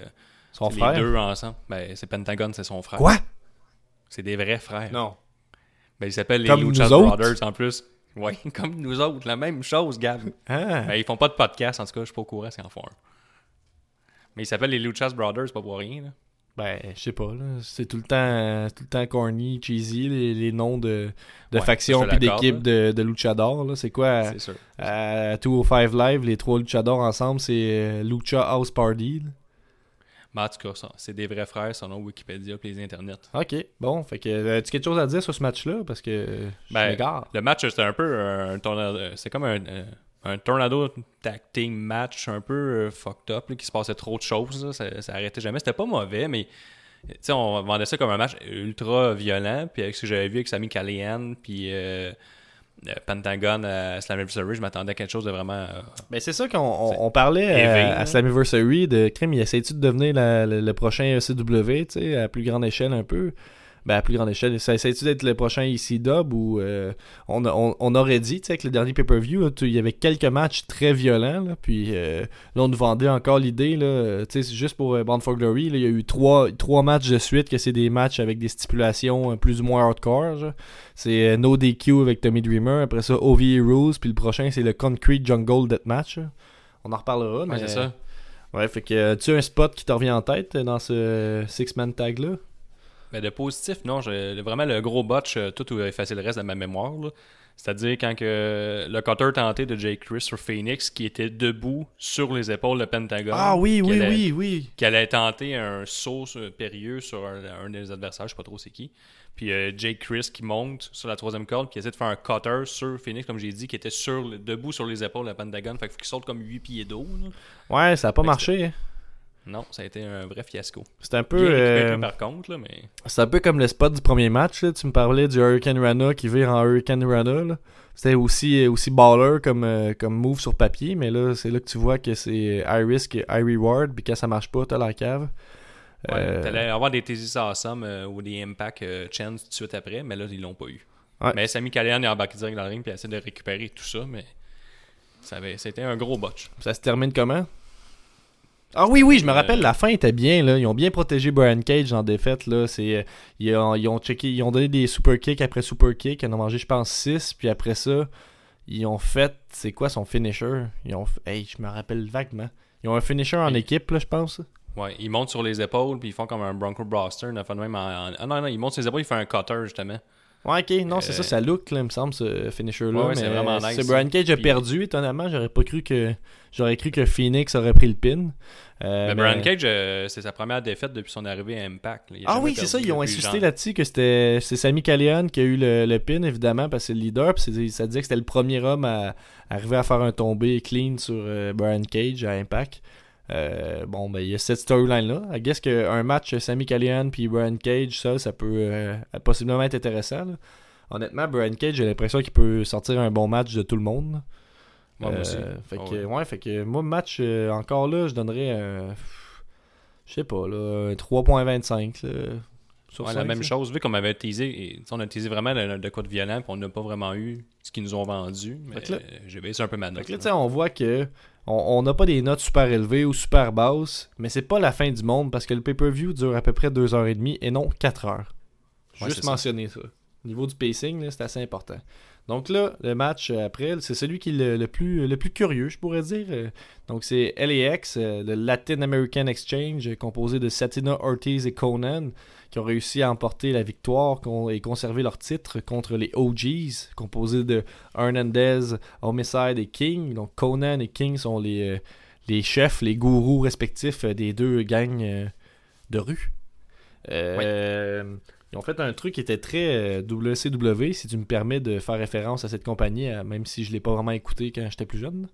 Son frère. Les deux ensemble. Ben, c'est Pentagon, c'est son frère. Quoi? C'est des vrais frères. Non. Ben, ils s'appellent les Lucha? Brothers en plus. Oui, comme nous autres. La même chose, Gab. Ah. Ben, ils font pas de podcast, en tout cas, je suis pas au courant s'ils en font un. Mais ils s'appellent les Luchas Brothers, pas pour rien. Là. Ben, je sais pas, là. C'est tout le temps euh, tout le temps corny, cheesy, les, les noms de, de Ouais, factions puis d'équipes de, de luchadors. là. C'est quoi à, C'est sûr. à 205 Live, les trois luchadors ensemble, c'est euh, Lucha House Party. là. Mais en tout cas, c'est des vrais frères selon Wikipédia et les internets. Ok, bon, fait que euh, as-tu quelque chose à dire sur ce match-là? Parce que euh, je Ben, m'égare. Le match, c'était un peu un tornado. C'est comme un, un, un tornado tag team match un peu euh, fucked up, là, qui se passait trop de choses. là. ça, ça arrêtait jamais. C'était pas mauvais, mais on vendait ça comme un match ultra violent. Puis avec ce que j'avais vu avec Sami Callihan, puis euh, euh, Pentagon à Slammiversary, je m'attendais à quelque chose de vraiment. euh, Ben c'est ça qu'on on, C'est on parlait à, à Slammiversary de crime. Il essaie-tu de devenir la- le, le prochain ECW, à plus grande échelle un peu? Ben à plus grande échelle. Ça essaie-tu d'être le prochain EC Dub ou euh, on, on, on aurait dit, tu sais, avec le dernier pay-per-view, il y avait quelques matchs très violents, là, puis euh, là on nous vendait encore l'idée, là, tu sais, c'est juste pour euh, Bound for Glory, il y a eu trois, trois matchs de suite que c'est des matchs avec des stipulations euh, plus ou moins hardcore. C'est euh, No DQ avec Tommy Dreamer, après ça OVE Rules, puis le prochain c'est le Concrete Jungle Deathmatch. on en reparlera. Ouais, mais c'est ça. Ouais, fait que tu as un spot qui te revient en tête dans ce six-man tag-là? Mais de positif, non, vraiment le gros botch, euh, tout où effacer le reste de ma mémoire. C'est-à-dire quand que le cutter tenté de Jake Chris sur Phoenix qui était debout sur les épaules de Pentagon. Ah oui, oui, allait- oui, oui. Qui allait tenter un saut périlleux sur un, un des adversaires, je sais pas trop c'est qui. Puis euh, Jake Chris qui monte sur la troisième corde, qui essaie de faire un cutter sur Phoenix, comme j'ai dit, qui était sur, debout sur les épaules de Pentagon. Fait qu'il saute comme 8 pieds d'eau. Ouais, ça a pas Fait marché. Non, ça a été un vrai fiasco. C'est un peu. récupéré euh, par contre, là, mais. C'est un peu comme le spot du premier match. là. Tu me parlais du Hurricane Rana qui vire en Hurricane Rana. C'était aussi, aussi baller comme, euh, comme move sur papier, mais là, c'est là que tu vois que c'est high risk et high reward. Puis quand ça marche pas, t'as la cave. Ouais, Euh, T'allais avoir des Thesis Awesome euh, ou des Impact euh, Chance tout de suite après, mais là, ils l'ont pas eu. Ouais. Mais Sami Callihan est embarqué direct dans le ring puis essaie de récupérer tout ça, mais ça avait, c'était un gros botch. Ça se termine comment? Ah oui, oui, je me rappelle, Euh, la fin était bien. Là. Ils ont bien protégé Brian Cage en défaite. Là. C'est, euh, ils, ont, ils ont checké, ils ont donné des super kicks après super kicks. Ils en ont mangé, je pense, 6. Puis après ça, ils ont fait. C'est quoi son finisher? Ils ont, Hey, je me rappelle vaguement. Ils ont un finisher en équipe, là, je pense. Ouais, ils montent sur les épaules puis ils font comme un Bronco Buster, une affaire de même en, en- Ah non, non, ils montent sur les épaules, ils font un cutter justement. Ouais, ok, non, c'est Euh, ça, ça look, là, il me semble, ce finisher-là. Ouais, c'est vraiment nice, ce ça. Brian Cage a Puis- perdu, étonnamment, j'aurais pas cru que. J'aurais cru que Phoenix aurait pris le pin. Euh, mais mais- Brian Cage, euh, c'est sa première défaite depuis son arrivée à Impact. là. Ah oui, c'est ça, ils ont insisté là-dessus que c'était c'est Sami Callihan qui a eu le, le pin, évidemment, parce que c'est le leader. Puis ça disait que c'était le premier homme à, arriver à faire un tombé clean sur Brian Cage à Impact. Euh, bon, ben, il y a cette storyline-là. I guess qu'un match Sami Callihan puis Brian Cage, ça, ça peut euh, possiblement être intéressant. là. Honnêtement, Brian Cage, j'ai l'impression qu'il peut sortir un bon match de tout le monde. Ouais, moi Euh, aussi. Fait Ah que, ouais. ouais, fait que moi, match, euh, encore là, je donnerais un. Je sais pas, là, un 3.25 là, sur Ouais, la cinq, même chose, vu qu'on avait teasé, et, on a teasé vraiment de, de quoi de violent, puis on n'a pas vraiment eu ce qu'ils nous ont vendu. Mais euh, j'ai baissé un peu ma note. là, on voit que on n'a pas des notes super élevées ou super basses, mais c'est pas la fin du monde parce que le pay-per-view dure à peu près 2h30 et non 4 heures. Ouais, Juste ça. mentionner ça. Au niveau du pacing, c'est assez important. Donc là, le match euh, après, c'est celui qui est le, le plus, le plus curieux, je pourrais dire. Euh, Donc c'est LAX, euh, le Latin American Exchange, composé de Satina Ortiz et Conan, qui ont réussi à emporter la victoire et conserver leur titre contre les OGs, composés de Hernandez, Homicide et King. Donc Conan et King sont les, euh, les chefs, les gourous respectifs euh, des deux gangs euh, de rue. Euh, Ils ont fait un truc qui était très WCW, si tu me permets de faire référence à cette compagnie, même si je l'ai pas vraiment écouté quand j'étais plus jeune.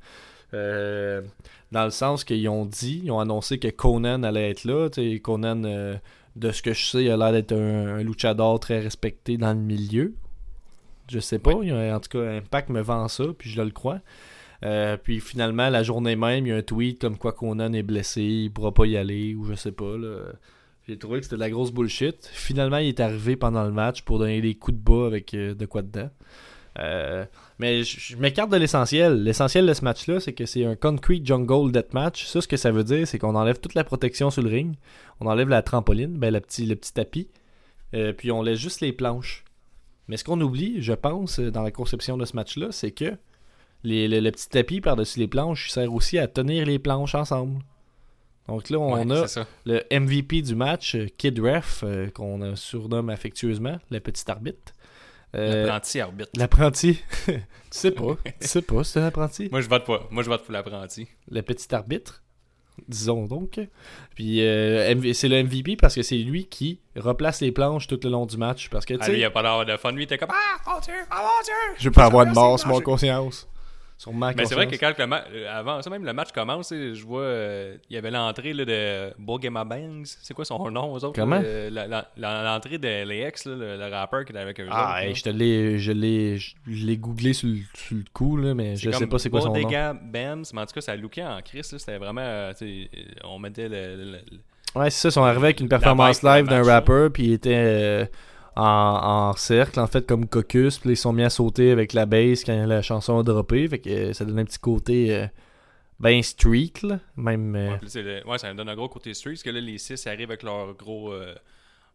Euh, dans le sens qu'ils ont dit, ils ont annoncé que Conan allait être là. Conan, euh, de ce que je sais, il a l'air d'être un, un luchador très respecté dans le milieu. Je sais pas, il a- en tout cas, Impact me vend ça, puis je le crois. Euh, puis finalement, la journée même, il y a un tweet comme quoi Conan est blessé, il pourra pas y aller, ou je sais pas. Là. J'ai trouvé que c'était de la grosse bullshit. Finalement, il est arrivé pendant le match pour donner des coups de bas avec euh, de quoi dedans. Euh, mais je je m'écarte de l'essentiel. L'essentiel de ce match-là, c'est que c'est un Concrete Jungle Deathmatch. Ça, ce que ça veut dire, c'est qu'on enlève toute la protection sur le ring. On enlève la trampoline, ben, le, petit, le petit tapis. Euh, puis on laisse juste les planches. Mais ce qu'on oublie, je pense, dans la conception de ce match-là, c'est que les- le, le petit tapis par-dessus les planches sert aussi à tenir les planches ensemble. Donc là, on Ouais, a le MVP du match, Kid Ref, euh, qu'on surnomme affectueusement le petit arbitre. Euh, L'apprenti arbitre. L'apprenti. tu sais pas. tu sais pas, c'est un apprenti. Moi, je vote pas. Moi, je vote pour l'apprenti. Le petit arbitre. Disons donc. Puis euh, MV c'est le MVP parce que c'est lui qui replace les planches tout le long du match. Parce que tu Ah, lui, il a pas l'air de fun. Lui, il était comme Ah, mon Dieu, ah, mon Dieu. je peux avoir de sur mon conscience. Sur ma Mais c'est vrai que quand le match, avant ça même le match commence, je vois, euh, il y avait l'entrée de Bogema Bangs. C'est quoi son nom aux autres? Comment? euh, L'entrée de là, le, le rappeur qui était avec eux Ah, autres. je te l'ai, je l'ai, je l'ai googlé sur le, sur le coup là, mais je sais pas c'est quoi son nom. Bodega Bams, mais en tout cas, ça lookait en Chris. C'était vraiment, euh, euh, on mettait le, le- le- Ouais, c'est ça, ils sont arrivés avec une performance live d'un rapper, puis ils étaient euh, en, en cercle, en fait, comme caucus, puis ils sont mis à sauter avec la bass quand la chanson a droppé, fait que euh, ça donne un petit côté euh, ben street, là, même... euh, Ouais, le- ça donne un gros côté street, parce que là, les six arrivent avec leur gros,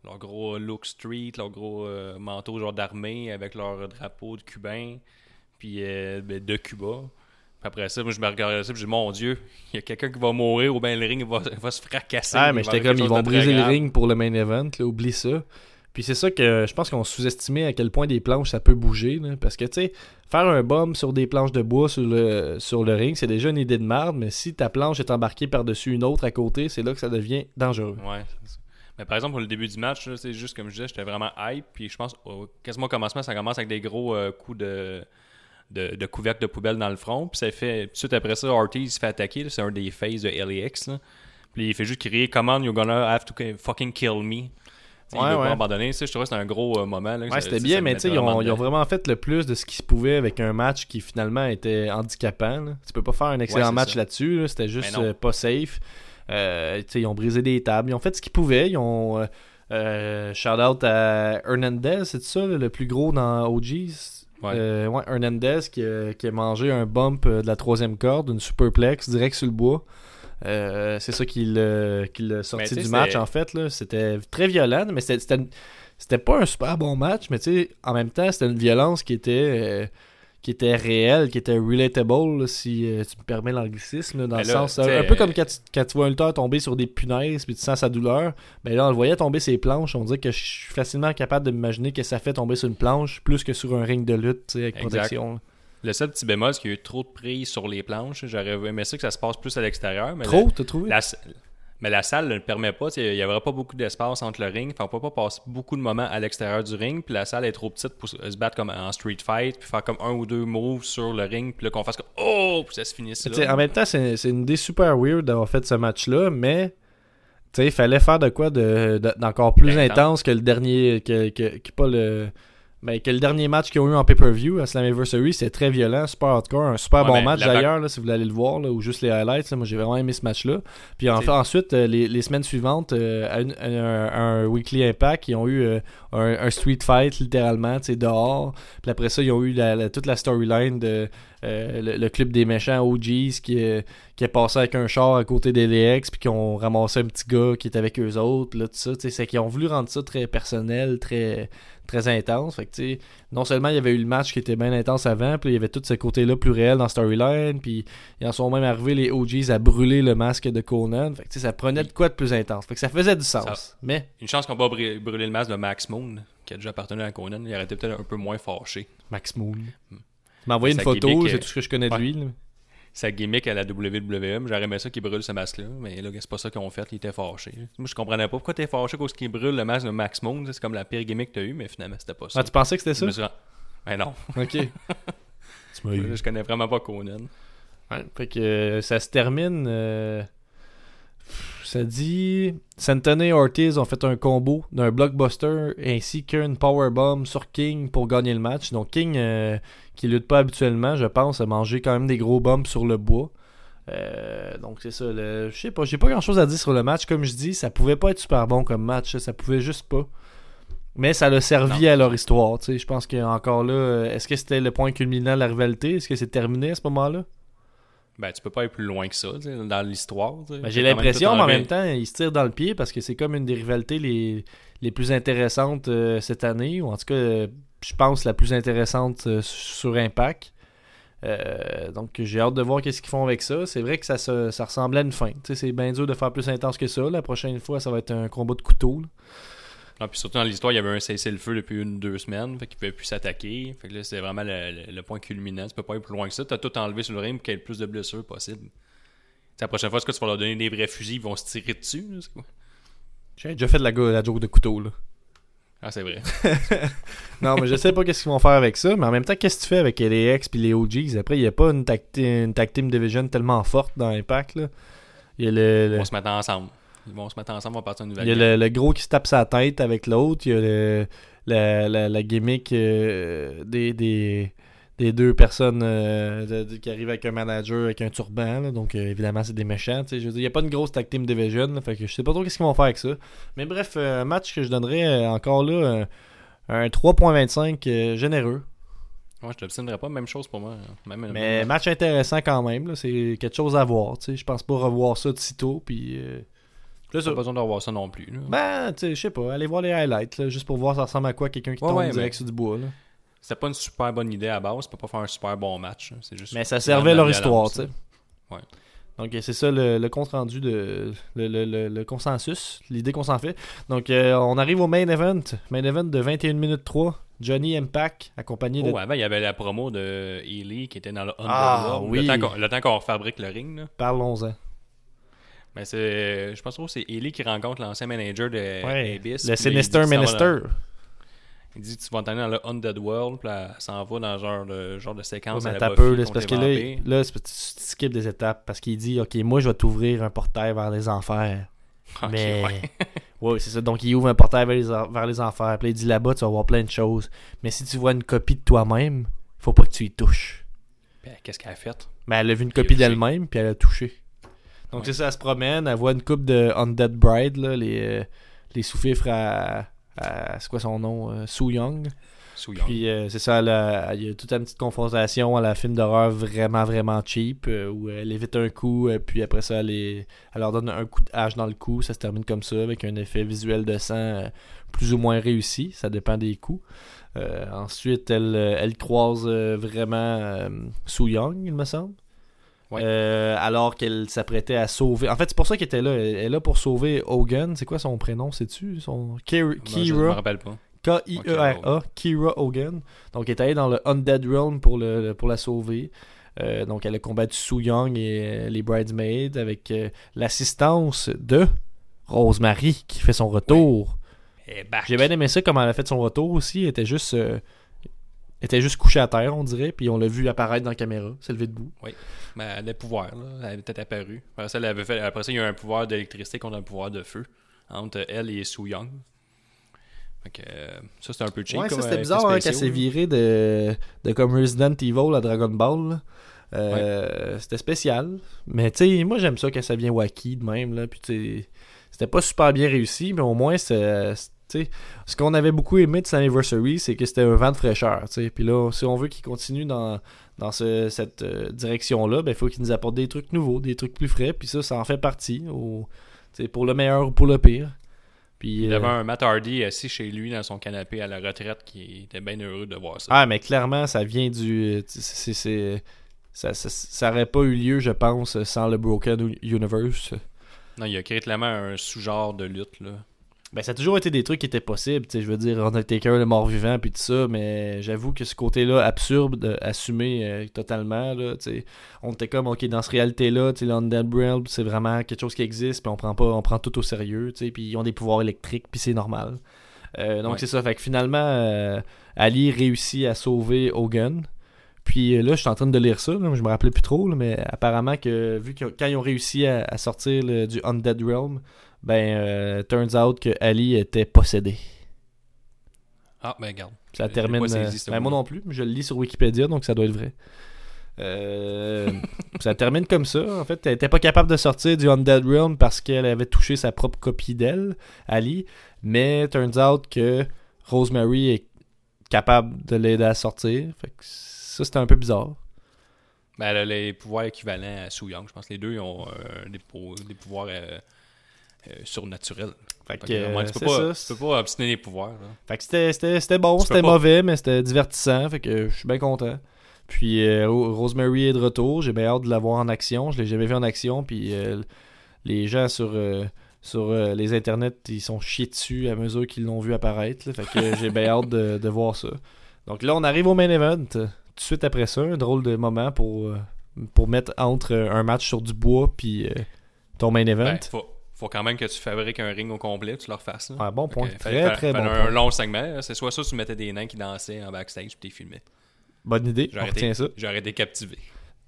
leur gros look street, leur gros manteau genre d'armée, avec leur drapeau de cubain, puis ben, de Cuba. Puis après ça, moi, je me regardais ça, puis je dis, mon Dieu, il y a quelqu'un qui va mourir, ou bien le ring va, va se fracasser. Ah, mais j'étais comme, ils vont briser le ring pour le main event, là, oublie ça. Puis c'est ça que je pense qu'on sous-estimait à quel point des planches ça peut bouger. parce que, tu sais, faire un bomb sur des planches de bois sur le, sur le ring, c'est déjà une idée de merde, mais si ta planche est embarquée par-dessus une autre à côté, c'est là que ça devient dangereux. Ouais. Mais par exemple, pour le début du match, c'est juste comme je disais, j'étais vraiment hype. Puis je pense, au, quasiment au commencement, ça commence avec des gros euh, coups de, de, couvercle de poubelle dans le front. Puis ça fait, tout de suite après ça, Ortiz se fait attaquer. C'est un des phases de LAX. là. Puis il fait juste crier Come on, you're gonna have to fucking kill me. Ouais, il veut ouais. pas abandonner. Je trouvais que c'était un gros euh, moment. Là, Ouais, c'était bien, mais tu sais, mettait ils ont, vraiment ils ont vraiment fait le plus de ce qu'ils se pouvait avec un match qui finalement était handicapant. là. Tu peux pas faire un excellent Ouais, match là-dessus. là. C'était juste euh, pas safe. Euh, ils ont brisé des tables. Ils ont fait ce qu'ils pouvaient. Ils ont. Shout out à Hernandez, c'est ça, le plus gros dans OGs. Ouais. Euh, ouais, Hernandez qui a, qui a mangé un bump de la troisième corde, une superplex direct sur le bois. Euh, c'est ça qui l'a qui l'a sorti du match en fait. C'était très violent, mais c'était- pas un super bon match, mais tu sais, en même temps, c'était une violence qui était euh, qui était réelle, qui était relatable, là, si euh, tu me permets l'anglicisme, dans Mais le là, sens. Un peu euh, comme quand tu, quand tu vois un lutteur tomber sur des punaises puis tu sens sa douleur. Ben là, on le voyait tomber ses planches. On dirait que je suis facilement capable de m'imaginer que ça fait tomber sur une planche plus que sur un ring de lutte, avec Exact. protection. là. Le seul petit bémol, c'est qu'il y a eu trop de prise sur les planches. J'aurais aimé ça que ça se passe plus à l'extérieur. Trop, t'as trouvé? La, mais la salle ne le permet pas. Il n'y aurait pas beaucoup d'espace entre le ring. Fait on peut pas passer beaucoup de moments à l'extérieur du ring. Puis la salle est trop petite pour se battre comme en street fight. Puis faire comme un ou deux moves sur le ring. Puis là, qu'on fasse comme Oh! Puis ça se finisse là. en même temps, c'est c'est une idée super weird d'avoir fait ce match-là, mais tu sais, il fallait faire de quoi de, de- d'encore plus Intense. intense que le dernier, que, que, que pas le, ben, que le dernier match qu'ils ont eu en pay-per-view à Slammiversary, c'était très violent, super hardcore, un super Ouais, bon mais match d'ailleurs, là, si vous voulez aller le voir, là, ou juste les highlights, là, moi j'ai vraiment aimé ce match-là. Puis en C'est- fait, ensuite, euh, les, les semaines suivantes, euh, un, Weekly Impact, ils ont eu euh, un, un street fight littéralement, tu sais, dehors. Puis après ça, ils ont eu la- la- toute la storyline de le, le club des méchants OGs qui, est- qui est passé avec un char à côté des LX puis qui ont ramassé un petit gars qui est avec eux autres là tout ça tu sais c'est qu'ils ont voulu rendre ça très personnel très très intense fait que non seulement il y avait eu le match qui était bien intense avant puis il y avait tout ce côté là plus réel dans storyline puis ils en sont même arrivés les OGs à brûler le masque de Conan fait que ça prenait de quoi de plus intense fait que ça faisait du sens Ça- mais Une chance qu'on va brûler le masque de Max Moon, qui a déjà appartenu à Conan. Il aurait été peut-être un peu moins fâché. Max Moon tu m'as envoyé une photo c'est tout ce que je connais de lui là. Sa gimmick à la WWE, j'aurais aimé ça qu'il brûle ce masque-là. Mais là, c'est pas ça qu'ils ont fait. Il était fâché. Moi, je comprenais pas pourquoi t'es fâché cause qu'il brûle le masque de Max Moon. C'est comme la pire gimmick que t'as eu, mais finalement, c'était pas ça. ah tu pensais que c'était ça? suis rend- Ben non. ok tu m'as eu Je connais vraiment pas Conan. Ouais, fait que euh, ça se termine. euh, ça dit Santana et Ortiz ont fait un combo d'un blockbuster ainsi qu'une powerbomb sur King pour gagner le match. Donc King, euh, qui lutte pas habituellement, je pense, a mangé quand même des gros bombs sur le bois. Euh, donc c'est ça. le- Je sais pas, j'ai pas grand chose à dire sur le match. Comme je dis, ça pouvait pas être super bon comme match. Ça pouvait juste pas. Mais ça l'a servi à leur histoire. Je pense que encore là, est-ce que c'était le point culminant de la rivalité? Est-ce que c'est terminé à ce moment-là? Ben, tu peux pas aller plus loin que ça, dans l'histoire. Ben, j'ai l'impression, mais en même temps, il se tire dans le pied parce que c'est comme une des rivalités les, les plus intéressantes euh, cette année, ou en tout cas, euh, je pense la plus intéressante euh, sur Impact. Donc j'ai hâte de voir qu'est-ce qu'ils font avec ça. C'est vrai que ça, se- ça ressemblait à une fin. C'est bien dur de faire plus intense que ça. La prochaine fois, ça va être un combat de couteau. là. Ah, puis surtout dans l'histoire, il y avait un cessez-le-feu depuis une deux semaines, fait qu'il pouvait plus s'attaquer. Fait que là, c'était vraiment le, le- le point culminant. Tu peux pas aller plus loin que ça. T'as tout enlevé sur le ring pour qu'il y ait le plus de blessures possible. T'sais, la prochaine fois, est-ce que tu vas leur donner des vrais fusils, ils vont se tirer dessus? J'ai déjà fait de la, la joke de couteau. Là. Ah, c'est vrai. Non, mais je sais pas qu'est-ce qu'ils vont faire avec ça. Mais en même temps, qu'est-ce que tu fais avec LAX puis les OGs Après, il n'y a pas une tag, une tag team division tellement forte dans Impact. Là. Il y a le- vont se mettre ensemble. Ils vont se mettre ensemble, on va partir une nouvelle Il y a le, le gros qui se tape sa tête avec l'autre. Il y a le- la, la, la gimmick euh, des, des, des deux personnes euh, de- de- qui arrivent avec un manager avec un turban. là. donc euh, évidemment, c'est des méchants. Je veux dire, il n'y a pas une grosse tag team division. là, fait que je sais pas trop qu'est-ce qu'ils vont faire avec ça. Mais bref, un match que je donnerais encore là un 3.25 euh, généreux. Ouais, je t'obstinerai pas, même chose pour moi. Même, Mais match intéressant quand même. C'est quelque chose à voir. Je pense pas revoir ça de sitôt. Puis. euh, c'est pas besoin de revoir ça non plus. là. Ben, tu sais, je sais pas, allez voir les highlights, là, juste pour voir ça ressemble à quoi quelqu'un qui Ouais, tombe ouais, direct mais- sur du bois. Là. C'était pas une super bonne idée à base, peut pas faire un super bon match. C'est juste Mais ça servait leur histoire, tu sais. Ouais. Donc, euh, c'est ça le, le compte rendu de. Le, le- le- consensus, l'idée qu'on s'en fait. Donc, euh, on arrive au main event. Main event de 21 minutes 3. Johnny Impact, accompagné de. Oh, avant, il y avait la promo de Ely qui était dans le Ah, Underworld. oui. Le temps qu'on- le temps qu'on fabrique le ring. Là. Parlons-en. Mais c'est, je pense que c'est Ely qui rencontre l'ancien manager de Ouais. Abyss. Le Sinister Minister. Il dit tu vas t'en aller dans le Undead World, puis elle s'en va dans genre de, genre de Ouais, séquence. mais à la peu, là, parce que là, là tu skips des étapes. Parce qu'il dit, OK, moi, je vais t'ouvrir un portail vers les enfers. Ok, mais. ouais. Ouais, c'est ça. Donc, il ouvre un portail vers les, vers les enfers. Puis il dit là-bas, tu vas voir plein de choses. Mais si tu vois une copie de toi-même, faut pas que tu y touches. Puis, Qu'est-ce qu'elle a fait? Mais elle a vu une copie d'elle-même, puis elle a touché. Donc, Ouais. c'est ça, elle se promène, elle voit une coupe de Undead Bride, là, les, euh, les sous-fifres à. à- c'est quoi son nom euh, Soo Young. Soo Young. Puis euh, c'est ça, elle a- il y a toute une petite confrontation à la film d'horreur vraiment, vraiment cheap, euh, où elle évite un coup, euh, puis après ça, elle, est- elle leur donne un coup de hache dans le cou. Ça se termine comme ça, avec un effet visuel de sang plus ou moins réussi. Ça dépend des coups. Ensuite, elle, elle croise vraiment Soo Young, il me semble. Ouais. Euh, alors qu'elle s'apprêtait à sauver. En fait, c'est pour ça qu'elle était là. Elle est là pour sauver Hogan. C'est quoi son prénom, sais-tu? Son... Kira. Moi, je me rappelle pas. K-I-E-R-A, Kira Hogan. Donc, elle est allée dans le Undead Realm pour, le, pour la sauver. Euh, donc, elle a combattu Soo Young et euh, les Bridesmaids avec euh, l'assistance de Rosemary qui fait son retour. Et back. J'ai bien aimé ça comme elle a fait son retour aussi. Elle était juste, était juste couchée à terre, on dirait. Puis on l'a vu apparaître dans la caméra, levée debout. Mais elle a des pouvoirs, là. Elle avait peut-être apparu. Après ça, elle avait fait... Après ça, il y a un pouvoir d'électricité contre un pouvoir de feu. Entre elle et Soo Young. Fait que, euh, ça, c'était un peu cheap. Ouais, ça c'était euh, bizarre hein, qu'elle s'est virée de, de comme Resident Evil à Dragon Ball. là. Euh, C'était spécial. Mais tu sais, moi j'aime ça quand ça vient wacky de même. Là. Puis tu sais, c'était pas super bien réussi, mais au moins c'est. Ce qu'on avait beaucoup aimé de cet anniversary, c'est que c'était un vent de fraîcheur. Puis là, si on veut qu'il continue dans, dans ce- cette euh, direction-là, il faut qu'il nous apporte des trucs nouveaux, des trucs plus frais. Puis ça, ça en fait partie. Au, pour le meilleur ou pour le pire. Puis, Il y euh, avait un Matt Hardy assis chez lui dans son canapé à la retraite qui était bien heureux de voir ça. Ah, mais clairement, ça vient du. c'est- c'est- ça, ça, ça aurait pas eu lieu, je pense, sans le Broken Universe. Non, il a créé clairement un sous-genre de lutte, là. Ben, ça a toujours été des trucs qui étaient possibles. tu sais, Je veux dire, Undertaker, le mort-vivant, puis tout ça, mais j'avoue que ce côté-là, absurde, assumé euh, totalement, là, tu sais, on était comme, ok, dans cette réalité-là, tu sais, l'Undead Realm, c'est vraiment quelque chose qui existe, puis on prend pas, on prend tout au sérieux, tu sais, puis ils ont des pouvoirs électriques, puis c'est normal. Euh, donc Ouais. c'est ça, fait que finalement, euh, Ali réussit à sauver Hogan. Puis là, je suis en train de lire ça, là, je me rappelais plus trop, là, mais apparemment que vu que quand ils ont réussi à, à sortir le- du Undead Realm, ben, euh, turns out que Ali était possédé. Ah, ben regarde. Ça termine. euh, ben, moi non plus, je le lis sur Wikipédia, donc ça doit être vrai. Euh, ça termine comme ça. En fait, elle était pas capable de sortir du Undead Realm parce qu'elle avait touché sa propre copie d'elle, Ali. Mais turns out que Rosemary est capable de l'aider à sortir. Fait que ça, c'était un peu bizarre. Ben, elle a les pouvoirs équivalents à Soo Young. Je pense que les deux ils ont euh, des, pou- des pouvoirs euh, euh, surnaturels. Fait que, euh, ouais, tu, peux pas, tu peux pas obtenir les pouvoirs. Là. Fait que c'était- bon, c'était mauvais, mais c'était divertissant. Fait que je suis bien content. Puis euh, Ro- Rosemary est de retour. J'ai bien hâte de la voir en action. Je l'ai jamais vu en action. Puis euh, les gens sur, euh, sur les internets, ils sont chiés dessus à mesure qu'ils l'ont vu apparaître. là. Fait que j'ai bien hâte de, de voir ça. Donc là, on arrive au main event. Tout de suite après ça, un drôle de moment pour, pour mettre entre un match sur du bois puis ton main event. Ben, faut, faut quand même que tu fabriques un ring au complet, tu le refasses. là. un bon Fait point. Très, très fallait bon un point. long segment. C'est soit ça, tu mettais des nains qui dansaient en backstage puis tu les filmais. Bonne idée. J'aurais été, ça. j'aurais été captivé.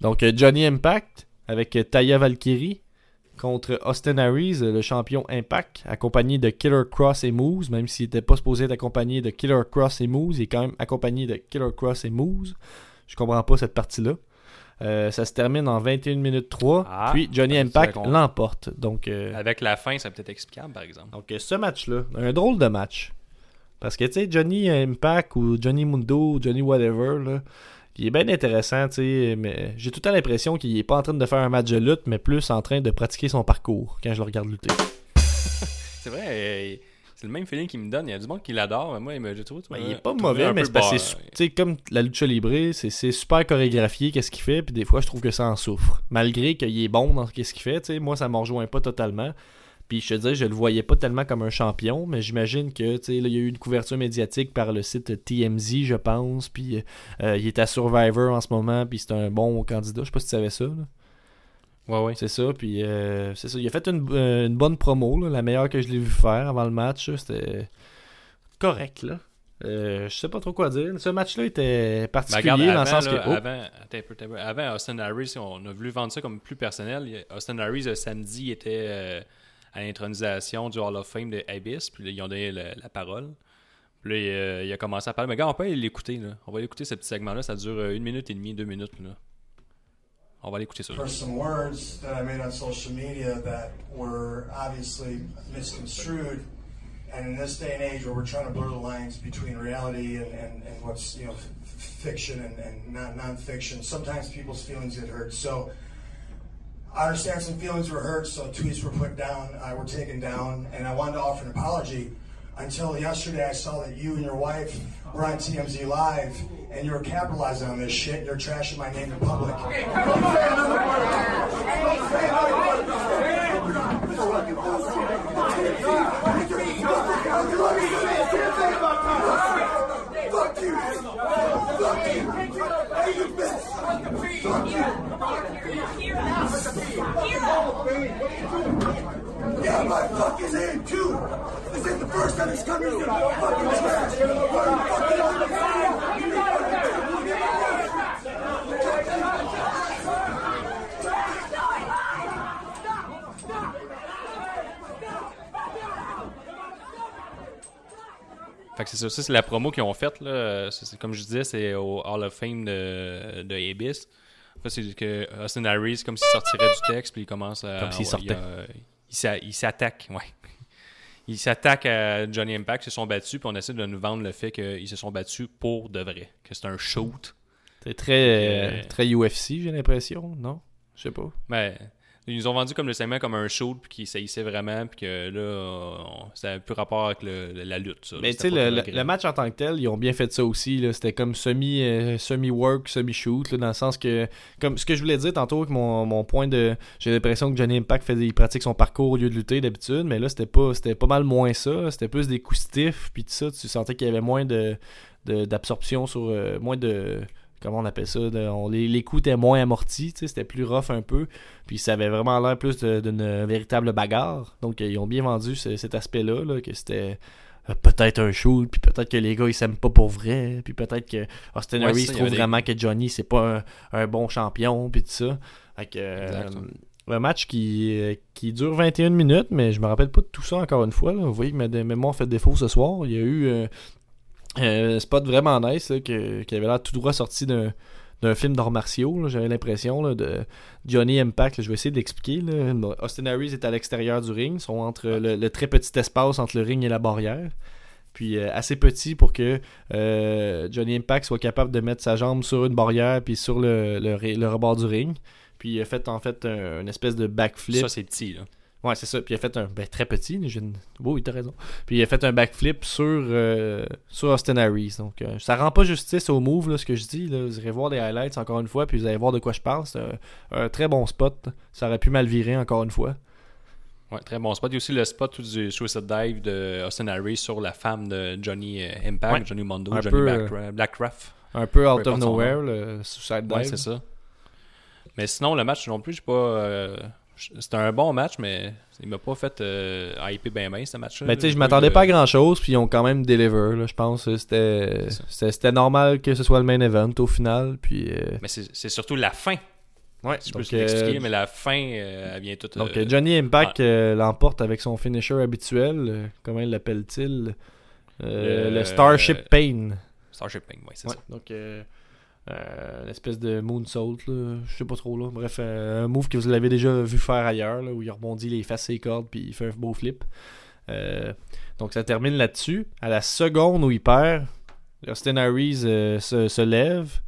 Donc euh, Johnny Impact avec euh, Taya Valkyrie contre Austin Harris, le champion Impact, accompagné de Killer Cross et Moose, même s'il n'était pas supposé être accompagné de Killer Cross et Moose, il est quand même accompagné de Killer Cross et Moose. Je comprends pas cette partie-là. Euh, ça se termine en 21 minutes 3, Ah, puis Johnny Impact l'emporte. Donc, euh, Avec la fin, c'est peut-être explicable, par exemple. donc euh, ce match-là, un drôle de match. Parce que, tu sais, Johnny Impact ou Johnny Mundo ou Johnny Whatever, là, il est bien intéressant, tu sais, mais j'ai tout temps l'impression qu'il est pas en train de faire un match de lutte, mais plus en train de pratiquer son parcours quand je le regarde lutter. C'est vrai, C'est le même feeling qu'il me donne. Il y a du monde qui l'adore, mais moi, il me- je trouve. Ben, il est pas mauvais, mais c'est parce que comme la lucha libre, c'est super chorégraphié, qu'est-ce qu'il fait, puis des fois, je trouve que ça en souffre. Malgré qu'il est bon dans ce qu'il fait, tu sais, moi, ça me rejoint pas totalement. Puis je te dis, je le voyais pas tellement comme un champion, mais j'imagine que, tu il y a eu une couverture médiatique par le site TMZ, je pense, puis euh, il est à Survivor en ce moment, puis c'est un bon candidat. Je sais pas si tu savais ça, là. Ouais, ouais. C'est ça, puis euh, c'est ça. Il a fait une, euh, une bonne promo, là, la meilleure que je l'ai vu faire avant le match. C'était correct, là. Euh, je sais pas trop quoi dire. Ce match-là était Ben, particulier regarde, dans le avant, sens là, que. oh, avant, avant Austin Harris, on a voulu vendre ça comme plus personnel. Austin Harris, le samedi, était euh, à l'intronisation du Hall of Fame de Abyss. Puis là, ils ont donné la, la parole. Puis là, il, euh, il a commencé à parler. Mais gars, on peut aller l'écouter. là. On va écouter ce petit segment-là. Ça dure une minute et demie, deux minutes. Là. On va aller écouter ça. for some words that I made on social media that were obviously misconstrued. And in this day and age where we're trying to blur the lines between reality and, and, and what's, you know, fiction and, and non nonfiction, sometimes people's feelings get hurt. So I understand some feelings were hurt, so tweets were put down, I were taken down, and I wanted to offer an apology. Until yesterday, I saw that you and your wife were on TMZ Live, and you were capitalizing on this shit. and You're trashing my name in public. Yeah, my fucking name too. This ain't the first time it's come to you. Fucking trash. You're fucking Fait que c'est ça, ça c'est la promo qu'ils ont faite. Là. C'est- comme je disais, c'est au Hall of Fame de, de Abyss. En fait, c'est que Austin Harris, comme s'il sortirait du texte, puis il commence à. Comme s'il ouais, sortait. Il, a- il s'a- il s'attaque, ouais. Il s'attaque à Johnny Impact, ils se sont battus, puis on essaie de nous vendre le fait qu'ils se sont battus pour de vrai. Que c'est un shoot. C'est très, Euh, euh, très UFC, j'ai l'impression, non? Je sais pas. Mais ils nous ont vendu comme le segment comme un shoot, puis qu'ils saillissaient vraiment, puis que là, on- ça n'a plus rapport avec le- la lutte. Ça, Mais tu sais, le, match en tant que tel, ils ont bien fait ça aussi. là. C'était comme semi, euh, semi-work, semi-shoot, là, dans le sens que, comme ce que je voulais dire tantôt, avec mon, mon point de. J'ai l'impression que Johnny Impact fait, il pratique son parcours au lieu de lutter d'habitude, mais là, c'était pas, c'était pas mal moins ça. C'était plus des coups stiffs, puis tout ça. Tu sentais qu'il y avait moins de, de- d'absorption sur. euh, moins de. Comment on appelle ça de- on- les, les coups étaient moins amortis, c'était plus rough un peu. Puis ça avait vraiment l'air plus d'une véritable bagarre. Donc, ils ont bien vendu ce- cet aspect-là, là, que c'était euh, peut-être un shoot, puis peut-être que les gars ils s'aiment pas pour vrai, puis peut-être que Austin Ouais, Harris trouve des- vraiment que Johnny c'est pas un, un bon champion, puis tout ça. Fait que, euh, un match qui, euh, qui dure 21 minutes, mais je me rappelle pas de tout ça encore une fois. là. Vous voyez que ma mémoire fait défaut ce soir. Il y a eu euh, euh, spot vraiment nice que- qui avait l'air tout droit sorti d'un d'un film d'arts martiaux, j'avais l'impression de Johnny Impact. là, je vais essayer de l'expliquer. Austin Harris est à l'extérieur du ring. Sont entre le, très petit espace entre le ring et la barrière. Puis euh, assez petit pour que euh, Johnny Impact soit capable de mettre sa jambe sur une barrière puis sur le, le rebord du ring. Puis il a fait en fait un- une espèce de backflip. Ça, c'est petit, là. Ouais, c'est ça. Puis il a fait un. Ben, très petit. j'ai une- Oui, t'as raison. Puis il a fait un backflip sur, euh, sur Austin Harris. Donc, euh, ça rend pas justice au move, là, ce que je dis. Là. Vous irez voir les highlights encore une fois, puis vous allez voir de quoi je parle. C'est un, un très bon spot. Ça aurait pu mal virer encore une fois. Ouais, très bon spot. Il y a aussi le spot du Suicide Dive de Austin Harris sur la femme de Johnny euh, Impact, Ouais. Johnny Mondo, Un Johnny peu, Blackra- Blackcraft. Un peu out of nowhere, le Suicide Dive. Ouais, c'est ça. Mais sinon, le match non plus, j'ai pas. euh, C'était un bon match, mais il m'a pas fait euh, hyper bien bien ce match-là. Ben, tu sais, je m'attendais pas à de- grand chose, puis ils ont quand même deliver. Là, je pense que c'était normal que ce soit le main event au final. Puis, euh, Mais c'est surtout la fin. ouais, Je peux donc, te l'expliquer, euh, mais la fin, euh, elle vient toute. Donc euh, euh, Johnny Impact euh, l'emporte avec son finisher habituel. euh, comment il l'appelle-t-il? Euh, Le- Le Starship Pain. Starship Pain, ouais, c'est Ouais, ça. donc euh, une espèce de moonsault, là, je sais pas trop là. Bref, euh, un move que vous l'avez déjà vu faire ailleurs, là, où il rebondit les faces et cordes puis il fait un beau flip. Euh, donc ça termine là-dessus. À la seconde où il perd, Austin Harris euh, se, se lève.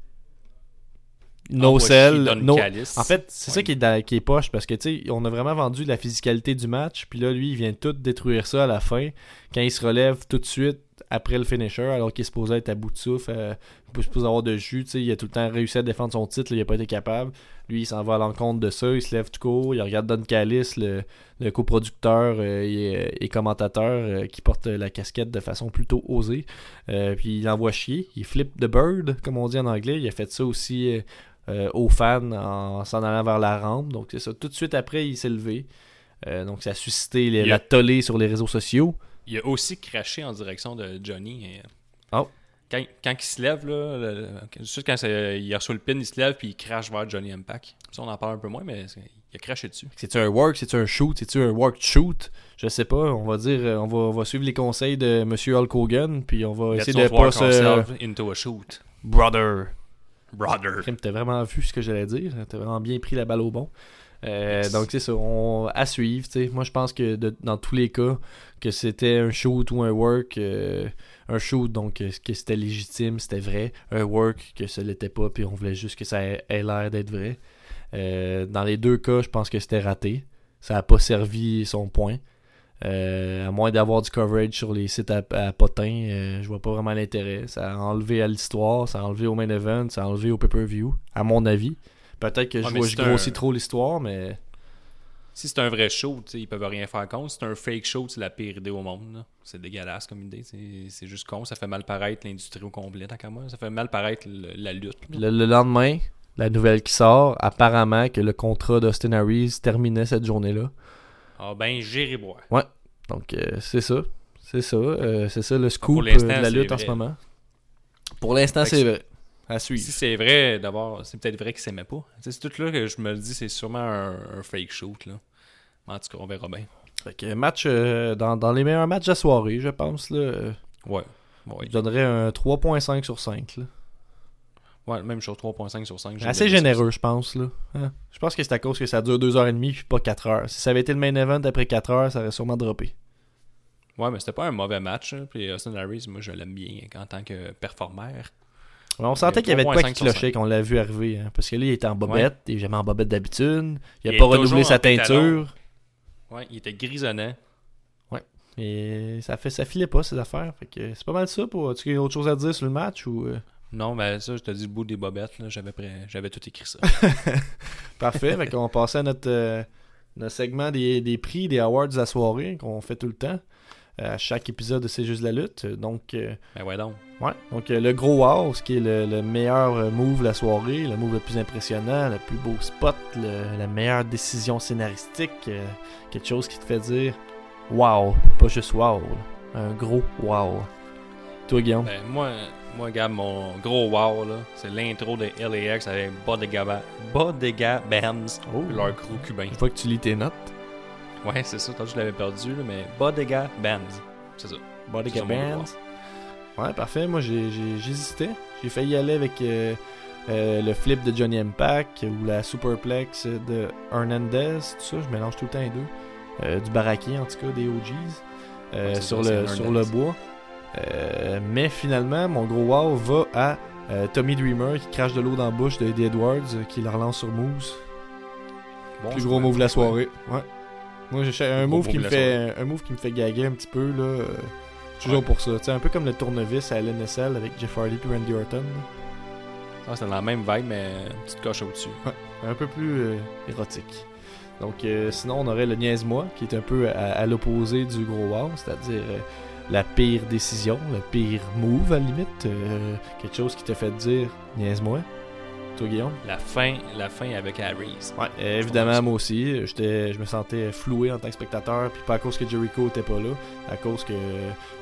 no sell, Don no... En fait, c'est ça qui est, dans- qui est poche parce que tu sais, on a vraiment vendu la physicalité du match, puis là lui, il vient tout détruire ça à la fin quand il se relève tout de suite après le finisher alors qu'il est supposé être à bout de souffle, euh, il est supposé avoir de jus, il a tout le temps réussi à défendre son titre, là, il a pas été capable. Lui, il s'en va à l'encontre de ça, il se lève tout court, il regarde Don Callis, le, le coproducteur euh, et, et commentateur euh, qui porte la casquette de façon plutôt osée. Euh, puis il envoie chier, il flip the bird, comme on dit en anglais. Il a fait ça aussi euh, euh, aux fans en s'en allant vers la rampe. Donc c'est ça. Tout de suite après, il s'est levé. Euh, donc ça a suscité les- la tollée sur les réseaux sociaux. Il a aussi craché en direction de Johnny. et, euh, Oh. Quand, quand il se lève, là, le- suite, quand c'est- il reçoit le pin, il se lève puis il crache vers Johnny Impact. Ça, on en parle un peu moins, mais il a craché dessus. C'est-tu un work, c'est-tu un shoot, c'est-tu un work shoot? Je sais pas. On va dire, euh, on va, on va suivre les conseils de Monsieur Hulk Hogan, puis on va essayer de pas se. into a shoot. Brother. Brother. T'as vraiment vu ce que j'allais dire. T'as vraiment bien pris la balle au bon. Euh. Donc c'est ça, on, à suivre. tu sais. Moi je pense que de- dans tous les cas, que c'était un shoot ou un work, euh, un shoot donc euh, que c'était légitime, c'était vrai. Un work que ce l'était pas, puis on voulait juste que ça ait, ait l'air d'être vrai. Euh, dans les deux cas, je pense que c'était raté. Ça a pas servi son point. À moins d'avoir du coverage sur les sites à, à potins, euh, je vois pas vraiment l'intérêt. Ça a enlevé à l'histoire, ça a enlevé au main event, ça a enlevé au pay-per-view, à mon avis. Peut-être que Ouais, vois- je grossis un- trop l'histoire, mais Si c'est un vrai show, ils peuvent rien faire contre. Si c'est un fake show, c'est la pire idée au monde. C'est dégueulasse comme idée. c'est- C'est juste con. Ça fait mal paraître l'industrie au complet, tant qu'à moi. Ça fait mal paraître le- la lutte. le, le lendemain, la nouvelle qui sort, apparemment que le contrat d'Austin Harris terminait cette journée-là. Ah ben, j'irai boire. Donc euh, c'est ça. C'est ça. euh, c'est ça le scoop euh, de la lutte en ce moment. Pour l'instant, c'est- vrai. À suivre. Si c'est vrai, d'abord, c'est peut-être vrai qu'il s'aimait pas. C'est tout là que je me le dis, c'est sûrement un, un fake shoot. Là. En tout cas, on verra bien. Fait que match euh, dans, dans les meilleurs matchs de la soirée, je pense. Là, euh, Ouais. Ouais, je donnerais un 3.5 sur 5. Là. ouais même chose, 3.5 sur 5. j'ai Assez généreux, je pense. Là. Hein? Je pense que c'est à cause que ça dure 2h30 puis pas 4h. Si ça avait été le main event après 4h, ça aurait sûrement droppé. Ouais, mais c'était pas un mauvais match. hein. Puis Austin Harris, moi, je l'aime bien en tant que performeur. Ouais, on sentait qu'il y avait de quoi 3.5 qui clochait quand on l'a vu arriver. hein, parce que là, il était en bobette. Il est jamais en bobette d'habitude. Il a Il pas renouvelé sa teinture. Ouais, il était grisonnant. Et ça fait ça filait pas ces affaires. Fait que c'est pas mal ça pour. As-tu autre chose à dire sur le match ou. euh? Non, mais ça, je te dis le bout des bobettes. J'avais j'avais tout écrit ça. Parfait. fait qu'on passait à notre, euh, notre segment des, des prix, des awards la soirée qu'on fait tout le temps. Euh, À chaque épisode de C'est juste la lutte. Donc, euh, ben ouais, donc. ouais. Donc euh, le gros wow, ce qui est le, le meilleur move de la soirée, le move le plus impressionnant, le plus beau spot, le- la meilleure décision scénaristique, quelque chose qui te fait dire wow, pas juste wow, un gros wow. Toi, Guillaume? Ben, moi, moi, Gab, mon gros wow, là, c'est l'intro de LAX avec Bodega, Ba- Bodega Bands, Oh. leur crew cubain. Je vois que tu lis tes notes. Ouais, c'est ça, tantôt je l'avais perdu, là, mais Bodega Bands. C'est ça. Bodega Bands. Ouais, parfait. Moi, j'hésitais. J'ai failli aller avec euh, euh, le flip de Johnny Impact ou la superplex de Hernandez. Tout ça, je mélange tout le temps les deux. Euh, du baraquet, en tout cas, des OGs. Ouais, sur, ça, le, sur le bois. Mais finalement, mon gros wow va à Tommy Dreamer qui crache de l'eau dans la bouche de Eddie Edwards qui le relance sur Moose. Bon, Plus gros move de la soirée. Ouais. Moi, j'ai un move qui me fait un move qui me fait gaguer un petit peu là. euh, toujours Ouais. pour ça. Tu sais, un peu comme le tournevis à LNSL avec Jeff Hardy puis Randy Orton. Ah, c'est dans la même vibe, mais une petite coche au-dessus. Un peu plus euh, érotique. Donc euh, sinon, on aurait le niaise-moi qui est un peu à, à l'opposé du gros wow, c'est-à-dire euh, la pire décision, le pire move à la limite, euh, quelque chose qui te fait dire niaise-moi. Toi, Guillaume? La fin, la fin avec Harris. Ouais, euh, évidemment, moi aussi. J'étais, je me sentais floué en tant que spectateur, puis pas à cause que Jericho était pas là, à cause que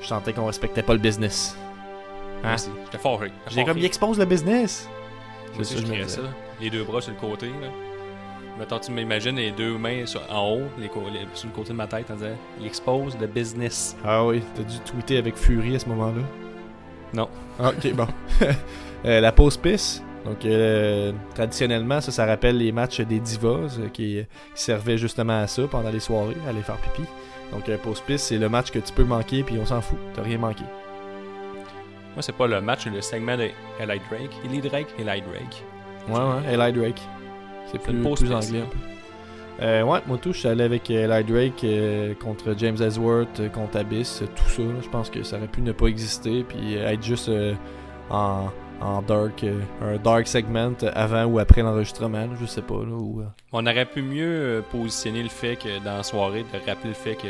je sentais qu'on respectait pas le business. Hein? J'étais fâché. J'ai comme, il expose le business! Moi aussi, je je ça. Les deux bras sur le côté. Là. Mettons, tu m'imagines les deux mains sur- en haut, les- sur le côté de ma tête, en disant Il expose le business. Ah oui, t'as dû tweeter avec furie à ce moment-là. Non. Ah, ok, bon. Euh, la pause pisse. Donc, euh, traditionnellement, ça, ça rappelle les matchs des divas euh, qui, qui servaient justement à ça pendant les soirées, à aller faire pipi. Donc, euh, pisse, c'est le match que tu peux manquer, puis on s'en fout. T'as rien manqué. Moi, c'est pas le match, le segment de Eli Drake. Eli Drake, Eli Drake. Ouais, ouais, Eli Drake. C'est plus, anglais un peu. Euh, ouais, moi tout, je suis allé avec Eli Drake euh, contre James Ellsworth, euh, contre Abyss, tout ça. là. Je pense que ça aurait pu ne pas exister, puis être juste en, en dark, euh, un dark segment avant ou après l'enregistrement, je sais pas. Là, ou, euh, On aurait pu mieux euh, positionner le fait que dans la soirée, de rappeler le fait que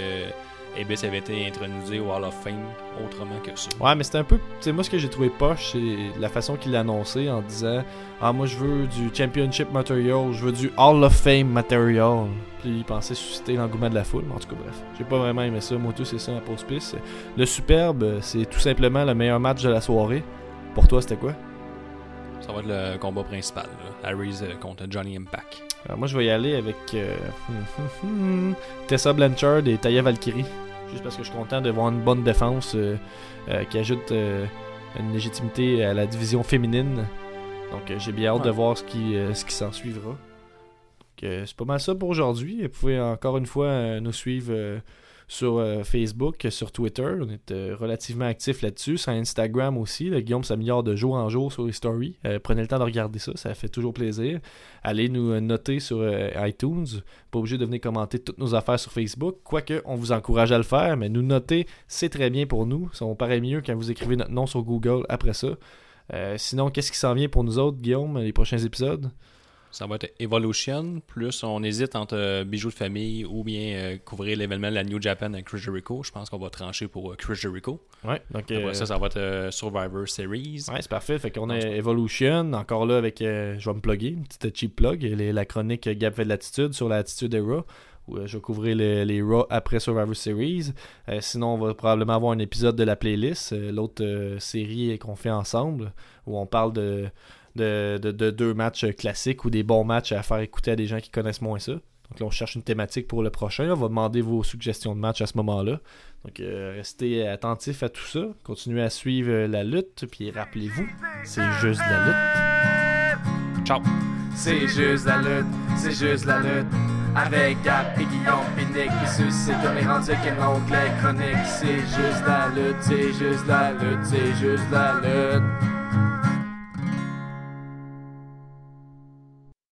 Abyss avait été intronisé au Hall of Fame autrement que ça. Ouais, mais c'était un peu. Tu sais, moi, ce que j'ai trouvé poche, c'est la façon qu'il l'a annoncé en disant Ah, moi, je veux du Championship Material, je veux du Hall of Fame Material. Puis il pensait susciter l'engouement de la foule. Mais en tout cas, bref. J'ai pas vraiment aimé ça. Moi, tout, c'est ça, la pause piste. Le superbe, c'est tout simplement le meilleur match de la soirée. Pour toi, c'était quoi? Ça va être le combat principal. là. Harry's euh, contre Johnny Impact. Alors, moi, je vais y aller avec euh, Tessa Blanchard et Taya Valkyrie. Juste parce que je suis content de voir une bonne défense euh, euh, qui ajoute euh, une légitimité à la division féminine. Donc, euh, j'ai bien hâte Ouais. de voir ce qui, euh, ce qui s'en suivra. Euh, c'est pas mal ça pour aujourd'hui. Vous pouvez encore une fois euh, nous suivre euh, sur euh, Facebook, sur Twitter. On est euh, relativement actifs là-dessus. Sur Instagram aussi. Le Guillaume s'améliore de jour en jour sur les stories. Euh, prenez le temps de regarder ça. Ça fait toujours plaisir. Allez nous noter sur iTunes. Pas obligé de venir commenter toutes nos affaires sur Facebook. Quoique, on vous encourage à le faire. Mais nous noter, c'est très bien pour nous. Ça on paraît mieux quand vous écrivez notre nom sur Google après ça. Sinon, qu'est-ce qui s'en vient pour nous autres, Guillaume, les prochains épisodes? Ça va être Evolution, plus on hésite entre euh, bijoux de famille ou bien euh, couvrir l'événement de la New Japan avec Chris Jericho. Je pense qu'on va trancher pour euh, Chris Jericho. Ouais, donc Après ça, ça va être Survivor Series. Ouais, c'est parfait. Fait qu'on a Evolution, encore là avec, euh, je vais me plugger, une petite cheap plug, les- la chronique Gap fait de l'attitude sur l'attitude des Raw, où je vais couvrir les, les Raw après Survivor Series. Euh, sinon, on va probablement avoir un épisode de la playlist, euh, l'autre euh, série qu'on fait ensemble, où on parle de, de, de- de deux matchs classiques ou des bons matchs à faire écouter à des gens qui connaissent moins ça. Donc là, on cherche une thématique pour le prochain. On va demander vos suggestions de matchs à ce moment-là. Donc, euh, restez attentifs à tout ça. Continuez à suivre euh, la lutte. Puis rappelez-vous, c'est juste de la lutte. Ciao! C'est juste la lutte, c'est juste la lutte. Avec Gap et Guillaume Pinique qui suscite comme les rendus qu'un oncle chronique. C'est juste la lutte, c'est juste la lutte, c'est juste la lutte.